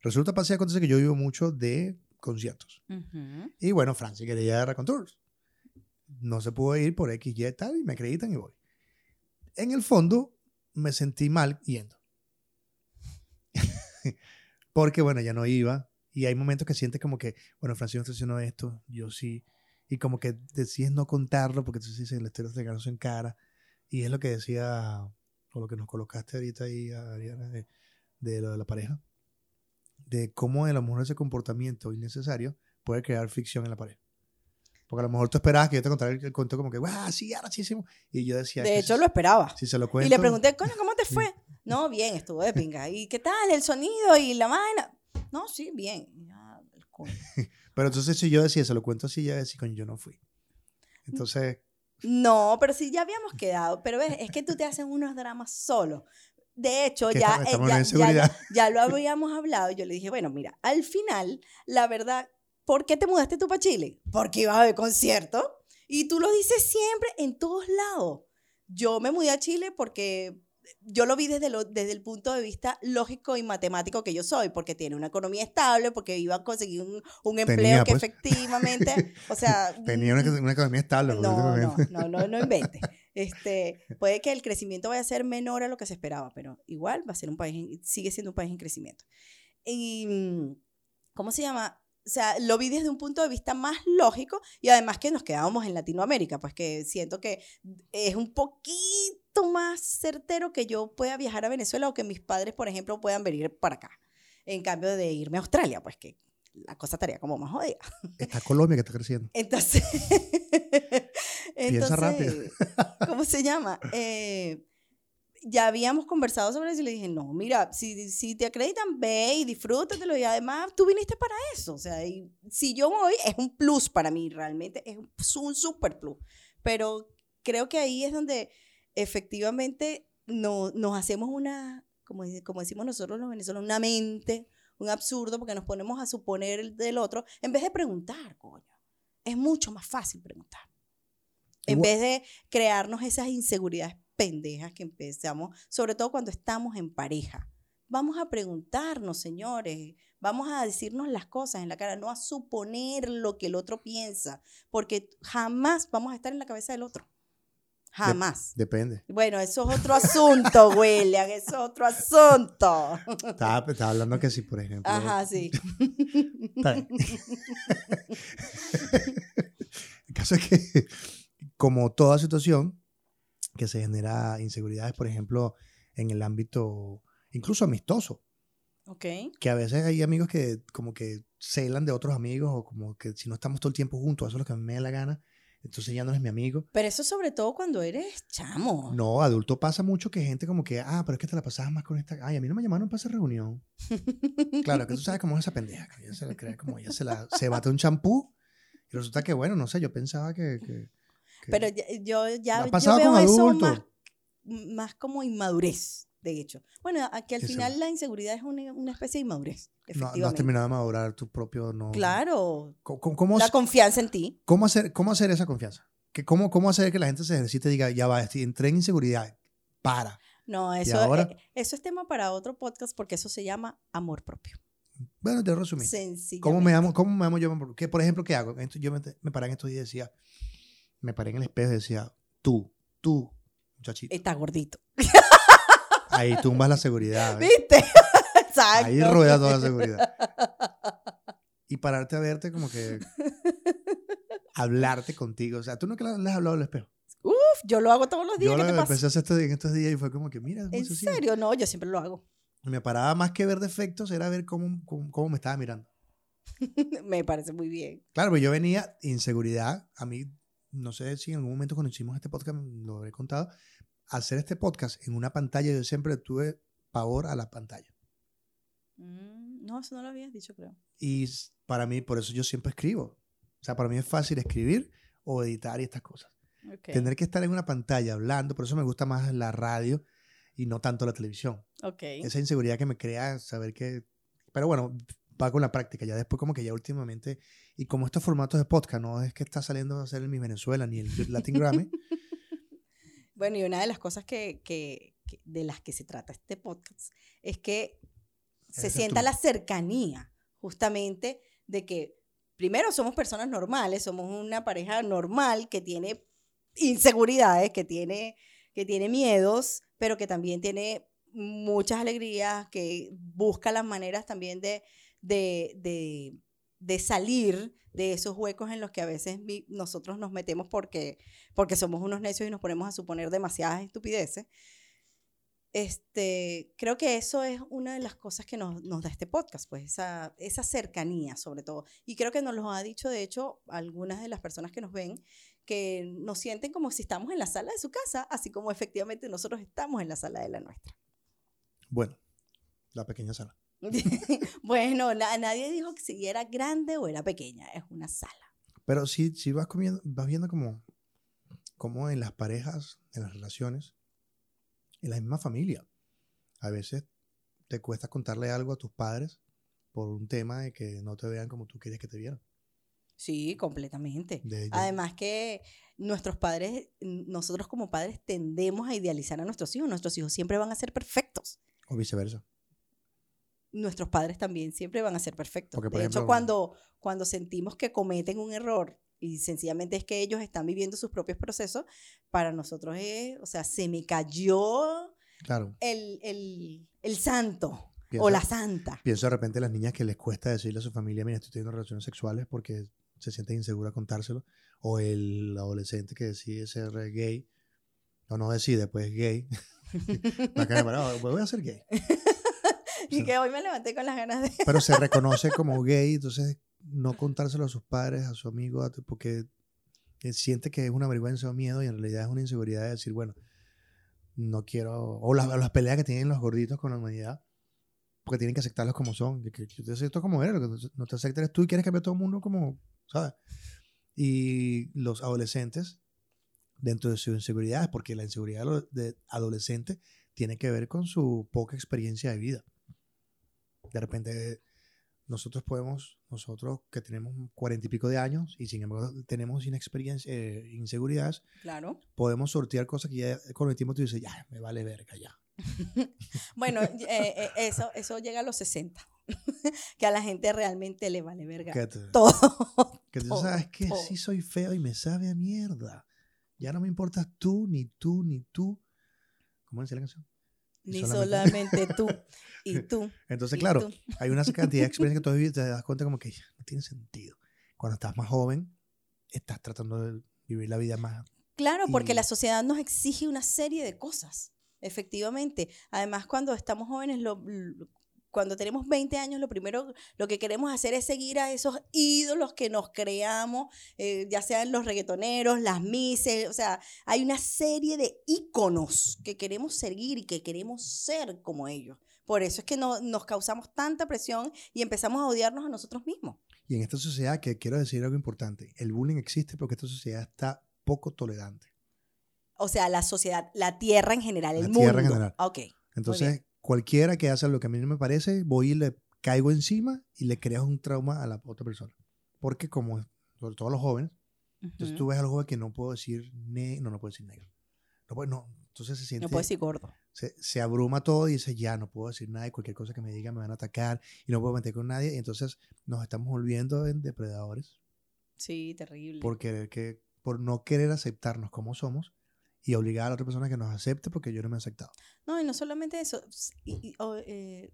resulta, pasa y acontece que yo vivo mucho de conciertos. Y bueno, Francia quería ir a Racontours. No se pudo ir por X, Y, tal, y me acreditan y voy. En el fondo, me sentí mal yendo. Porque, bueno, ya no iba. Y hay momentos que sientes como que, bueno, Francia no está haciendo esto, yo sí. Y como que decides no contarlo porque tú dices, le estoy regalos en cara. Y es lo que decía, o lo que nos colocaste ahorita ahí, Ariana, de, lo de la pareja. De cómo a lo mejor ese comportamiento innecesario puede crear fricción en la pareja. Porque a lo mejor tú esperabas que yo te contara el, el cuento como que, ¡guau! Sí, arrachísimo. Y yo decía, De hecho, si- lo esperaba. si se lo cuento. Y le pregunté, coño, ¿cómo te fue? No, bien, estuvo de pinga. ¿Y qué tal el sonido y la vaina? No, sí, bien. Ya, el coño. Pero entonces si yo decía, se lo cuento así, ya decía, coño, yo no fui. Entonces, No, pero sí, ya habíamos quedado. Pero ves, es que tú te haces unos dramas solo. De hecho, ya, eh, ya, ya, ya lo habíamos hablado. Yo le dije, bueno, mira, al final, la verdad, ¿por qué te mudaste tú para Chile? Porque ibas a ver concierto. Y tú lo dices siempre en todos lados. Yo me mudé a Chile porque yo lo vi desde, lo- desde el punto de vista lógico y matemático que yo soy, porque tiene una economía estable, porque iba a conseguir un, un empleo Tenía, que pues. efectivamente, o sea... tenía una, una economía estable. No, no, no, no, no inventes. Este, puede que el crecimiento vaya a ser menor a lo que se esperaba, pero igual va a ser un país, en- sigue siendo un país en crecimiento. Y, mm, ¿cómo se llama? O sea, lo vi desde un punto de vista más lógico y además que nos quedábamos en Latinoamérica, pues que siento que es un poquito más certero que yo pueda viajar a Venezuela o que mis padres, por ejemplo, puedan venir para acá. En cambio de irme a Australia, pues que la cosa estaría como más jodida. Está Colombia que está creciendo. Entonces, Piensa rápido. entonces, ¿cómo se llama? Eh, ya habíamos conversado sobre eso y le dije, no, mira, si, si te acreditan, ve y disfrútatelo y además tú viniste para eso. O sea, y si yo voy, es un plus para mí, realmente, es un, super plus. Pero creo que ahí es donde efectivamente no, nos hacemos una, como, como decimos nosotros los venezolanos, una mente, un absurdo, porque nos ponemos a suponer el del otro, en vez de preguntar, coño. Es mucho más fácil preguntar. En vez de crearnos esas inseguridades pendejas que empezamos, sobre todo cuando estamos en pareja. Vamos a preguntarnos, señores, vamos a decirnos las cosas en la cara, no a suponer lo que el otro piensa, porque jamás vamos a estar en la cabeza del otro. Jamás. Depende. Bueno, eso es otro asunto, William, eso es otro asunto. Estaba, estaba hablando que si, por ejemplo. Ajá, sí. El caso es que, como toda situación que se genera inseguridades, por ejemplo, en el ámbito incluso amistoso, Ok. que a veces hay amigos que como que celan de otros amigos o como que si no estamos todo el tiempo juntos, eso es lo que a mí me da la gana, entonces ya no eres mi amigo. Pero eso sobre todo cuando eres chamo. No, adulto pasa mucho que gente como que, ah, pero es que te la pasabas más con esta. Ay, a mí no me llamaron para esa reunión. Claro, que tú sabes cómo es esa pendeja. que Ella se la cree como ella se la. Se bate un champú y resulta que, bueno, no sé, yo pensaba que- que- Pero ya- yo ya yo veo eso más, más como inmadurez, de hecho. Bueno, aquí al Eso. final la inseguridad es una, una especie de inmadurez, no, no has terminado de madurar tu propio. No, claro, ¿Cómo, cómo- cómo- la confianza en ti. cómo hacer, ¿Cómo hacer esa confianza? Que cómo, ¿Cómo hacer que la gente se ejercite y diga, ya va, entré en inseguridad? Para. No, eso, ahora? eh, eso es tema para otro podcast porque eso se llama amor propio. Bueno, te resumí. ¿Cómo me amo, cómo me amo yo? ¿Qué, por ejemplo, ¿qué hago? Yo me, me paré en estos días y decía, me paré en el espejo y decía, tú, tú, muchachito, Está gordito. ahí tumbas la seguridad. ¿ves? ¿Viste? Exacto. Ahí rueda toda la seguridad. Y pararte a verte como que hablarte contigo. O sea, tú nunca le has hablado al espejo. Uf, yo lo hago todos los días. Yo ¿Qué lo te pasa? empecé a hacer estos días- en estos días y fue como que, mira, ¿En serio? No, yo siempre lo hago. Me paraba más que ver defectos, era ver cómo, cómo, cómo me estaba mirando. Me parece muy bien. Claro, pero yo venía inseguridad. A mí, no sé si en algún momento cuando hicimos este podcast, lo habré contado, hacer este podcast en una pantalla, yo siempre tuve pavor a la pantalla. Mm, No, eso no lo habías dicho, creo. Y para mí, por eso yo siempre escribo. O sea, para mí es fácil escribir o editar y estas cosas. Tener que estar en una pantalla hablando, por eso me gusta más la radio y no tanto la televisión. Okay. Esa inseguridad que me crea saber que... Pero bueno, va con la práctica. Ya después como que ya últimamente... Y como estos formatos de podcast, no es que está saliendo a hacer el Mi Venezuela ni el Latin Grammy. bueno, y una de las cosas que, que, de las que se trata este podcast es que se sienta la cercanía justamente de que primero somos personas normales, somos una pareja normal que tiene inseguridades, que tiene, que tiene miedos, pero que también tiene muchas alegrías, que busca las maneras también de, de, de, salir de esos huecos en los que a veces nosotros nos metemos porque, porque somos unos necios y nos ponemos a suponer demasiadas estupideces. Este, creo que eso es una de las cosas que nos, nos da este podcast, pues esa, esa cercanía sobre todo. Y creo que nos lo ha dicho, de hecho, algunas de las personas que nos ven, que nos sienten como si estamos en la sala de su casa, así como efectivamente nosotros estamos en la sala de la nuestra. Bueno, la pequeña sala. bueno, nadie dijo que si era grande o era pequeña, es una sala. Pero sí, sí vas, comiendo, vas viendo como, como en las parejas, en las relaciones, en la misma familia, a veces te cuesta contarle algo a tus padres por un tema de que no te vean como tú quieres que te vieran. Sí, completamente. Además que nuestros padres, nosotros como padres tendemos a idealizar a nuestros hijos. Nuestros hijos siempre van a ser perfectos. O viceversa. Nuestros padres también siempre van a ser perfectos. de hecho, cuando, cuando sentimos que cometen un error y sencillamente es que ellos están viviendo sus propios procesos, para nosotros es, o sea, se me cayó claro. el, el, el santo o la santa. Pienso de repente las niñas que les cuesta decirle a su familia, mira, estoy teniendo relaciones sexuales porque se siente insegura contárselo, o el adolescente que decide ser gay, o no decide, pues gay. voy a ser gay. y que hoy me levanté con las ganas de... pero se reconoce como gay, entonces no contárselo a sus padres, a su amigo, porque siente que es una vergüenza o miedo y en realidad es una inseguridad de decir, bueno, no quiero, o las, las peleas que tienen los gorditos con la humanidad, porque tienen que aceptarlos como son. Que, yo te acepto como eres, que no te aceptes tú y quieres cambiar a todo el mundo como, ¿sabes? Y los adolescentes, dentro de sus inseguridades, porque la inseguridad de adolescente tiene que ver con su poca experiencia de vida. De repente, nosotros podemos, nosotros que tenemos cuarenta y pico de años y sin embargo tenemos inexperiencia, eh, inseguridades, claro. podemos sortear cosas que ya con el tiempo tú dices, ya, me vale verga ya. bueno, eh, eh, eso, eso llega a los 60. que a la gente realmente le vale verga. todo. Que tú sabes que sí soy feo y me sabe a mierda. Ya no me importas tú, ni tú, ni tú. ¿Cómo dice la canción? Ni solamente, tú y tú. Entonces, claro, hay una cantidad de experiencias que tú vivido y te das cuenta como que no tiene sentido. Cuando estás más joven, estás tratando de vivir la vida más... Claro, porque la sociedad nos exige una serie de cosas. Efectivamente. Además, cuando estamos jóvenes, lo, cuando tenemos 20 años, lo primero, lo que queremos hacer es seguir a esos ídolos que nos creamos, eh, ya sean los reggaetoneros, las mises, o sea, hay una serie de íconos que queremos seguir y que queremos ser como ellos. Por eso es que no, nos causamos tanta presión y empezamos a odiarnos a nosotros mismos. Y en esta sociedad, que quiero decir algo importante, el bullying existe porque esta sociedad está poco tolerante. O sea, la sociedad, la tierra en general, el la Tierra en general. Ok. Entonces, cualquiera que haga lo que a mí no me parece, voy y le caigo encima y le creas un trauma a la otra persona. Porque como, sobre todo los jóvenes, entonces tú ves a los jóvenes que no puedo decir negro, no, no puedo decir negro. No, no, entonces se siente... No puedo decir gordo. Se, se, abruma todo y dice, ya, no puedo decir nada y cualquier cosa que me diga me van a atacar y no puedo meter con nadie. Y entonces nos estamos volviendo en depredadores. Sí, terrible. Por, que, por no querer aceptarnos como somos y obligar a la otra persona que nos acepte porque yo no me he aceptado. No, y no solamente eso, eh,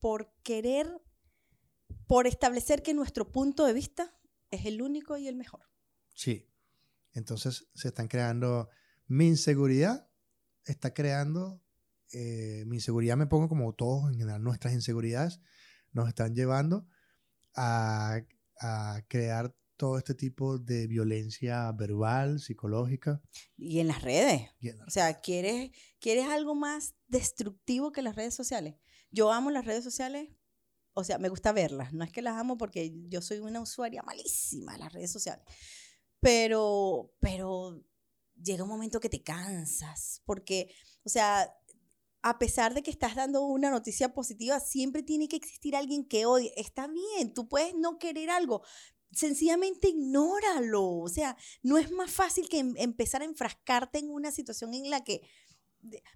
por querer, por establecer que nuestro punto de vista es el único y el mejor. Sí, entonces se están creando, mi inseguridad está creando, eh, mi inseguridad me pongo como todos en general, nuestras inseguridades nos están llevando a, a crear todo este tipo de violencia verbal, psicológica. Y en las redes. o sea, ¿quieres, ¿quieres algo más destructivo que las redes sociales? Yo amo las redes sociales o sea, me gusta verlas. No es que las amo porque yo soy una usuaria malísima de las redes sociales. Pero, pero llega un momento que te cansas. Porque, o sea, a pesar de que estás dando una noticia positiva, siempre tiene que existir alguien que odie. Está bien, tú puedes no querer algo, sencillamente ignóralo. O sea, no es más fácil que em- empezar a enfrascarte en una situación en la que,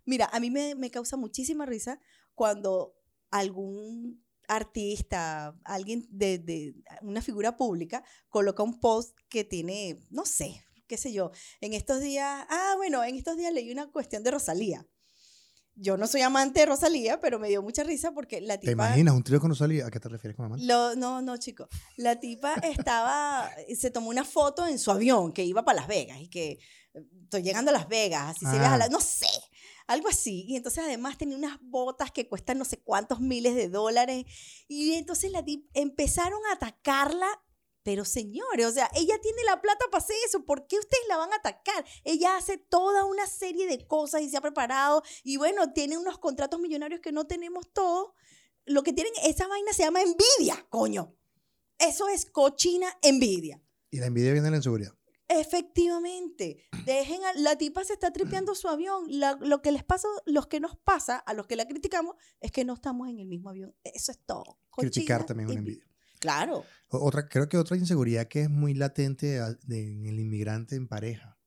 mira, a mí me, me causa muchísima risa cuando algún artista, alguien de, de una figura pública, coloca un post que tiene, no sé, qué sé yo, en estos días, ah, bueno, en estos días leí una cuestión de Rosalía. Yo no soy amante de Rosalía, pero me dio mucha risa porque la ¿Te tipa... imaginas un trío con Rosalía? ¿A qué te refieres con amante? Lo, no, no, chico. La tipa estaba, se tomó una foto en su avión que iba para Las Vegas y que estoy llegando a Las Vegas, así se viaja, a la- Ah. no sé, algo así. Y entonces además tenía unas botas que cuestan no sé cuántos miles de dólares. Y entonces la tip- empezaron a atacarla. Pero señores, o sea, ella tiene la plata para hacer eso. ¿Por qué ustedes la van a atacar? Ella hace toda una serie de cosas y se ha preparado. Y bueno, tiene unos contratos millonarios que no tenemos todos. Lo que tienen, esa vaina se llama envidia, coño. Eso es cochina envidia. Y la envidia viene de la inseguridad. Efectivamente, dejen a, la tipa se está tripeando su avión. La- lo que les pasa, los que nos pasa, a los que la criticamos, es que no estamos en el mismo avión. Eso es todo. Criticar también es una envidia. Claro. Otra, creo que otra inseguridad que es muy latente en el inmigrante en pareja.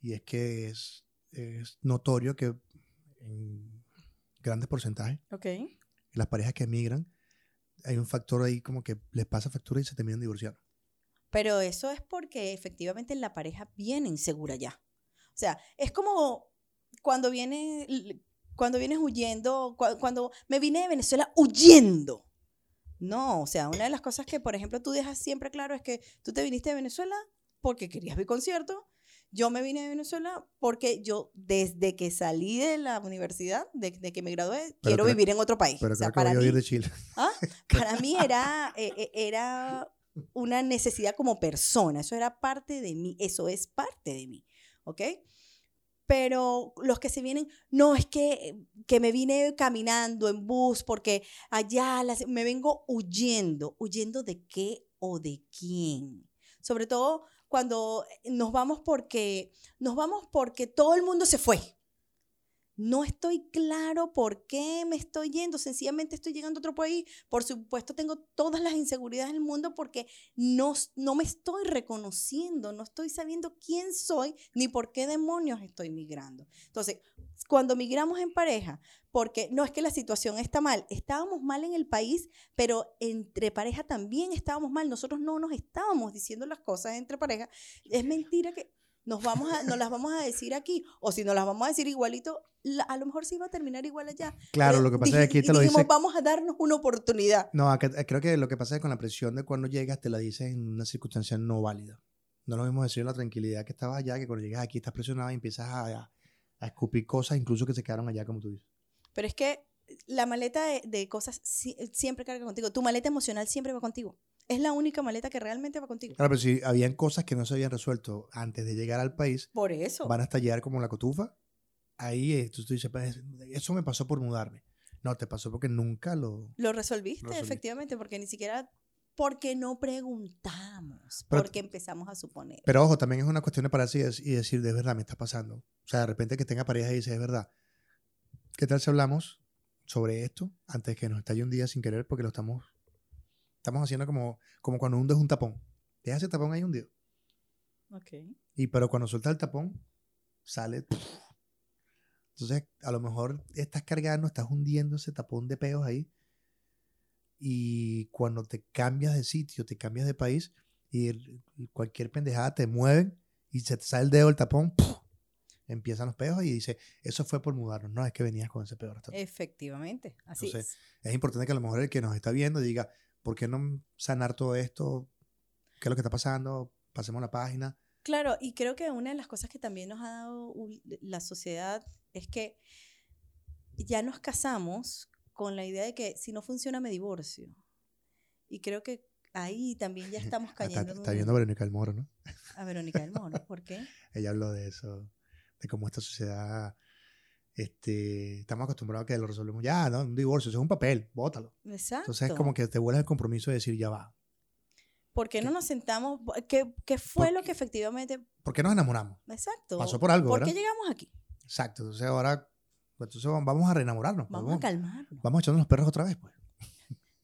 Y es que es, es notorio que en grandes porcentajes, Ok. las parejas que emigran, hay un factor ahí como que les pasa factura y se terminan divorciando. Pero eso es porque efectivamente la pareja viene insegura ya. O sea, es como cuando viene, cuando vienes huyendo, cua- cuando me vine de Venezuela huyendo. No, o sea, una de las cosas que, por ejemplo, tú dejas siempre claro es que tú te viniste de Venezuela porque querías ver concierto. Yo me vine de Venezuela porque yo, desde que salí de la universidad, de, de que me gradué, quiero creo- vivir en otro país. Pero o sea, creo que voy a mí- oír de Chile. ¿Ah? Para mí era, eh, eh, era una necesidad como persona, eso era parte de mí, eso es parte de mí, ¿ok? Pero los que se vienen, no, es que, que me vine caminando en bus porque allá me vengo huyendo. ¿Huyendo de qué o de quién? Sobre todo cuando nos vamos porque, nos vamos porque todo el mundo se fue. No estoy claro por qué me estoy yendo, sencillamente estoy llegando a otro país. Por supuesto, tengo todas las inseguridades del mundo porque no, no me estoy reconociendo, no estoy sabiendo quién soy ni por qué demonios estoy migrando. Entonces, cuando migramos en pareja, porque no es que la situación está mal, estábamos mal en el país, pero entre pareja también estábamos mal. Nosotros no nos estábamos diciendo las cosas entre pareja. Es mentira que nos, vamos a, nos las vamos a decir aquí, o si nos las vamos a decir igualito, la- a lo mejor sí va a terminar igual allá. Claro, lo que pasa es que aquí te lo dijimos, dice. vamos a darnos una oportunidad. No, acá- eh, creo que lo que pasa es que con la presión de cuando llegas te la dices en una circunstancia no válida. No lo mismo decir la tranquilidad que estabas allá, que cuando llegas aquí estás presionado y empiezas a, a- a escupir cosas, incluso que se quedaron allá, como tú dices. Pero es que la maleta de, de cosas si- siempre carga contigo. Tu maleta emocional siempre va contigo. Es la única maleta que realmente va contigo. Claro, pero si habían cosas que no se habían resuelto antes de llegar al país, Por eso. van a estallar como la cotufa. Ahí eh, tú, tú dices, pues, eso me pasó por mudarme. No, te pasó porque nunca lo... Lo resolviste, efectivamente, porque ni siquiera, porque no preguntamos, Pero- porque empezamos a suponer. Pero ojo, también es una cuestión de pararse y, dec- y decir, de verdad, me está pasando. O sea, de repente que tenga pareja y dice, es verdad. ¿Qué tal si hablamos sobre esto antes de que nos estalle un día sin querer porque lo estamos, estamos haciendo como, como cuando hundes un tapón. Deja ese tapón ahí hundido. Ok. Y pero cuando sueltas el tapón, sale... Entonces, a lo mejor estás cargando, estás hundiendo ese tapón de peos ahí. Y cuando te cambias de sitio, te cambias de país y cualquier pendejada te mueven y se te sale el dedo del tapón, ¡puf! empiezan los peos y dice, eso fue por mudarnos, no es que venías con ese peor. Efectivamente, así Entonces, es. Es importante que a lo mejor el que nos está viendo diga, ¿por qué no sanar todo esto? ¿Qué es lo que está pasando? Pasemos la página. Claro, y creo que una de las cosas que también nos ha dado la sociedad es que ya nos casamos con la idea de que si no funciona me divorcio. Y creo que ahí también ya estamos Está, cayendo en está un- viendo a Verónica del Moro, ¿no? a Verónica del Mono. ¿Por qué? Ella habló de eso, de cómo esta sociedad este, estamos acostumbrados a que lo resolvemos ya, ¿no? Un divorcio, eso es un papel, bótalo. Exacto. Entonces es como que te vuelves el compromiso de decir, ya va. ¿Por qué no nos sentamos? ¿Qué, qué fue lo que efectivamente... ¿Por qué nos enamoramos? Exacto. Pasó por algo, ¿Por qué llegamos aquí? Exacto. Entonces ahora, pues, entonces vamos a reenamorarnos. pues, Vamos a calmarnos. vamos echando los perros otra vez, pues.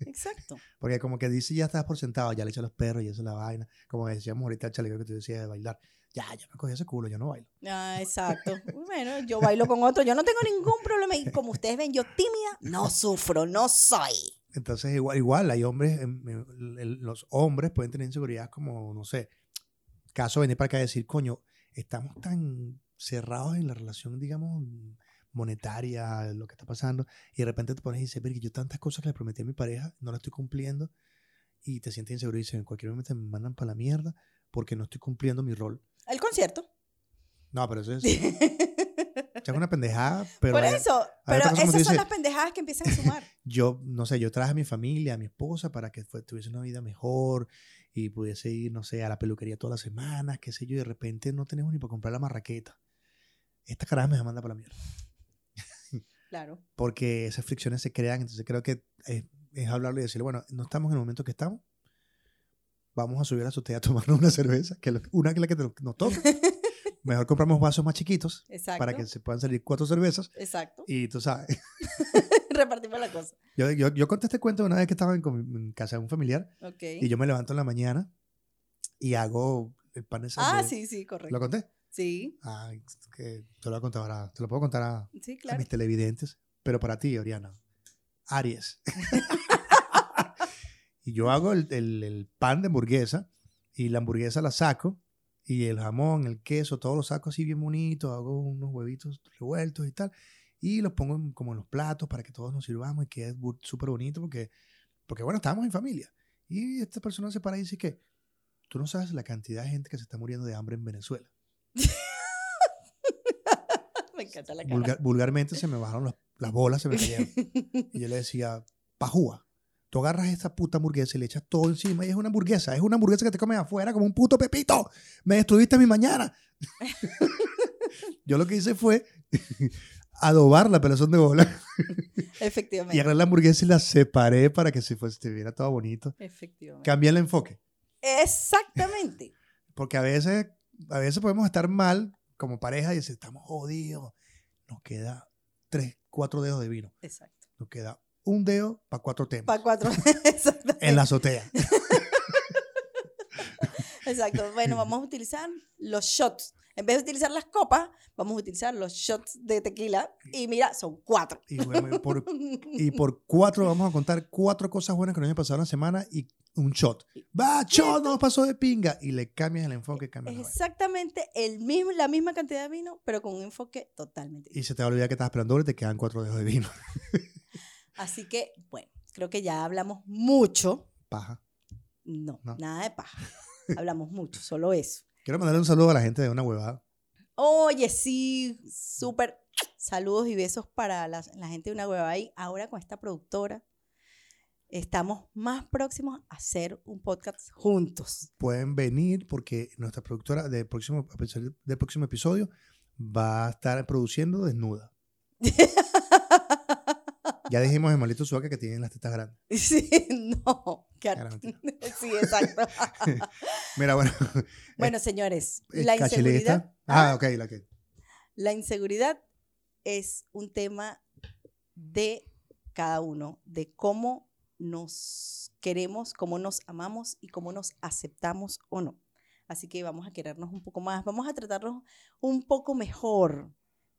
Exacto. Porque como que dice, ya estás por sentado, ya le eché los perros y eso es la vaina. Como decíamos ahorita el chaleco que tú decías de bailar. Ya, ya me cogí ese culo, yo no bailo. Ah, exacto. Bueno, yo bailo con otro, yo no tengo ningún problema. Y como ustedes ven, yo tímida, no sufro, no soy. Entonces igual, igual hay hombres, em, em, los hombres pueden tener inseguridad como, no sé, caso venir para acá y decir, coño, estamos tan cerrados en la relación, digamos, monetaria, lo que está pasando, y de repente te pones y dices, "Verga, yo tantas cosas que le prometí a mi pareja, no las estoy cumpliendo, y te sientes inseguro y dices, en cualquier momento me mandan para la mierda porque no estoy cumpliendo mi rol. El concierto. No, pero eso es, es una pendejada, pero Por eso, pero esas son dices, las pendejadas que empiezan a sumar. yo, no sé, yo traje a mi familia, a mi esposa, para que fue- tuviese una vida mejor y pudiese ir, no sé, a la peluquería todas las semanas, qué sé yo, y de repente no tenemos ni para comprar la marraqueta. Esta caraja me manda para la mierda. Claro. Porque esas fricciones se crean, entonces creo que es, es hablarle y decirle, bueno, no estamos en el momento que estamos, vamos a subir a la azotea a tomarnos una cerveza, que lo- una que la que te- nos toca. Mejor compramos vasos más chiquitos Exacto. para que se puedan salir cuatro cervezas Exacto. y tú sabes. Repartimos la cosa. Yo, yo, yo conté este cuento una vez que estaba en, casa de un familiar Ok. y yo me levanto en la mañana y hago el pan de ah, sí, sí, correcto. ¿Lo conté? Sí, Ah, que te lo voy a contar ahora. Te lo puedo contar a, sí, a claro. mis televidentes, pero para ti, Oriana. Aries. y yo hago el, el- el pan de hamburguesa y la hamburguesa la saco y el jamón, el queso, todo lo saco así bien bonito, hago unos huevitos revueltos y tal y los pongo en- como en los platos para que todos nos sirvamos y quede súper bonito porque, porque, bueno, estábamos en familia. Y esta persona se para y dice que tú no sabes la cantidad de gente que se está muriendo de hambre en Venezuela. Me encanta la cara. Vulgar- vulgarmente se me bajaron las, las bolas, se me cayeron. Y yo le decía, pajúa, tú agarras esta puta hamburguesa y le echas todo encima y es una hamburguesa, es una hamburguesa que te comes afuera como un puto pepito. Me destruiste mi mañana. yo lo que hice fue adobar la pelazón de bola y Efectivamente. agarré la hamburguesa y la separé para que se, fuese, viera todo bonito. Efectivamente. Cambié el enfoque, Exactamente. porque a veces, a veces podemos estar mal como pareja y decir, estamos jodidos. Nos queda tres, cuatro dedos de vino. Exacto. Nos queda un dedo para cuatro temas. Para cuatro. Exactamente. en la azotea. Exacto. Bueno, vamos a utilizar los shots. En vez de utilizar las copas, vamos a utilizar los shots de tequila. Y mira, son cuatro. Y, bueno, por, y por cuatro vamos a contar cuatro cosas buenas que nos han pasado en la semana y un shot. Va, shot, nos pasó de pinga. Y le cambias el enfoque, cambias vaina. exactamente el mismo, la misma cantidad de vino, pero con un enfoque totalmente Y se te va a olvidar que estás esperando y te quedan cuatro dedos de vino. Así que, bueno, creo que ya hablamos mucho. Paja. No, No. nada de paja. hablamos mucho, solo eso. Quiero mandarle un saludo a la gente de una huevada. Oye, sí, súper. Saludos y besos para la, la gente de una hueva ahí. Ahora con esta productora estamos más próximos a hacer un podcast juntos. Pueden venir porque nuestra productora del próximo, del próximo episodio va a estar produciendo desnuda. Ya dijimos en Malito Suaca que tienen las tetas grandes. Sí, no. que-. Sí, exacto. Mira, bueno. bueno, señores, eh, la Cachilista. inseguridad. Ah, Ah, ok, la que. La inseguridad es un tema de cada uno, de cómo nos queremos, cómo nos amamos y cómo nos aceptamos o no. Así que vamos a querernos un poco más, vamos a tratarnos un poco mejor,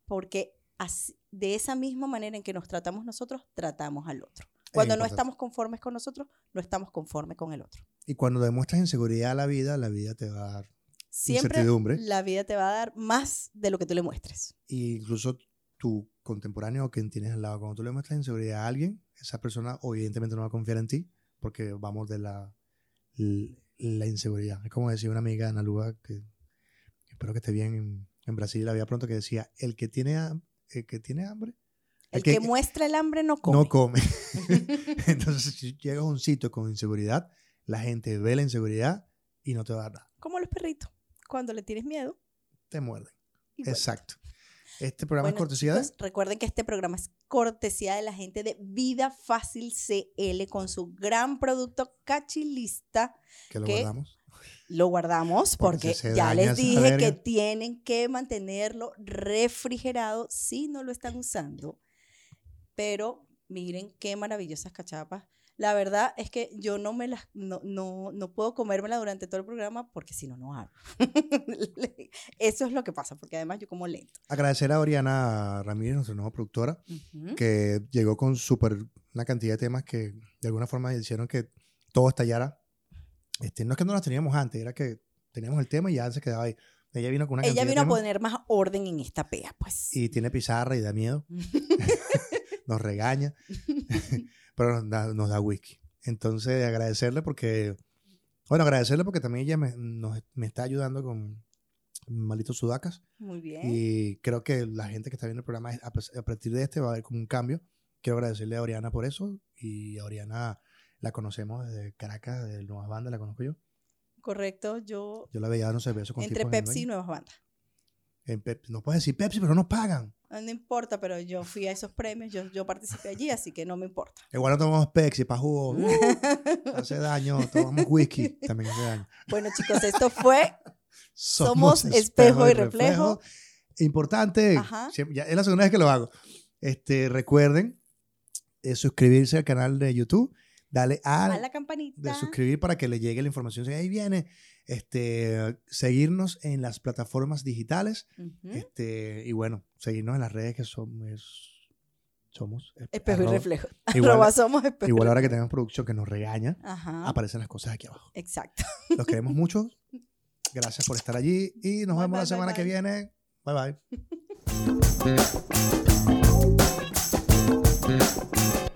porque así- de esa misma manera en que nos tratamos nosotros, tratamos al otro. Cuando no estamos conformes con nosotros, no estamos conformes con el otro. Y cuando demuestras inseguridad a la vida, la vida te va a dar. Siempre Incertidumbre. la vida te va a dar más de lo que tú le muestres. Y incluso tu contemporáneo o quien tienes al lado, cuando tú le muestras inseguridad a alguien, esa persona evidentemente no va a confiar en ti porque vamos de la, la inseguridad. Es como decía una amiga, Ana Luga, que espero que esté bien en, en Brasil, la había pronto, que decía, el que tiene, el que tiene hambre, El que, muestra el hambre no come. no come. Entonces, si llegas a un sitio con inseguridad, la gente ve la inseguridad y no te va a dar nada. Como los perritos. Cuando le tienes miedo. Te muerden. Exacto. Este programa es cortesía de... recuerden que este programa es cortesía de la gente de Vida Fácil CL con su gran producto Cachilista. Que lo que- guardamos. Lo guardamos Porque ya les dije que tienen que mantenerlo refrigerado si no lo están usando. Pero miren qué maravillosas cachapas. La verdad es que yo no me las no, no, no puedo comérmela durante todo el programa porque si no no hablo. Eso es lo que pasa, porque además yo como lento. Agradecer a Oriana Ramírez, nuestra nueva productora, que llegó con súper una cantidad de temas que de alguna forma hicieron que todo estallara. Este, no es que no las teníamos antes, era que teníamos el tema y ya se quedaba ahí. Ella vino con una Ella vino a poner más orden en esta pea, pues. y tiene pizarra y da miedo, nos regaña, pero nos da, nos da whisky. Entonces, agradecerle porque, bueno, agradecerle porque también ella me, nos- me está ayudando con Malitos Sudacas. Muy bien. Y creo que la gente que está viendo el programa, a partir de este va a haber como un cambio. Quiero agradecerle a Oriana por eso. Y a Oriana la conocemos desde Caracas, de Nuevas Bandas, la conozco yo. Correcto, yo Yo la veía dando cerveza con entre en Pepsi y. Nuevas Bandas. En Pep- no puedes decir Pepsi, pero no pagan. Ah, No importa, pero yo fui a esos premios, yo, yo participé allí, así que no me importa. Igual no tomamos Pepsi para jugo. Uh, hace daño. Tomamos whisky. También hace daño. Bueno, chicos, esto fue Somos espejo y reflejo. Importante. Ajá. siempre- ya es la segunda vez que lo hago. Este, recuerden eh, suscribirse al canal de YouTube. Dale a, a la campanita. de suscribir para que le llegue la información. Si ahí viene, este, seguirnos en las plataformas digitales. Este, y bueno, seguirnos en las redes que somos. Somos. eh, Espejo y reflejo. Igual- Arroba somos espejo. y Igual ahora que tenemos producción que nos regaña, Ajá. aparecen las cosas aquí abajo. Exacto. Los queremos mucho. Gracias por estar allí y nos Bye, vemos bye, la semana bye, que viene. Bye bye.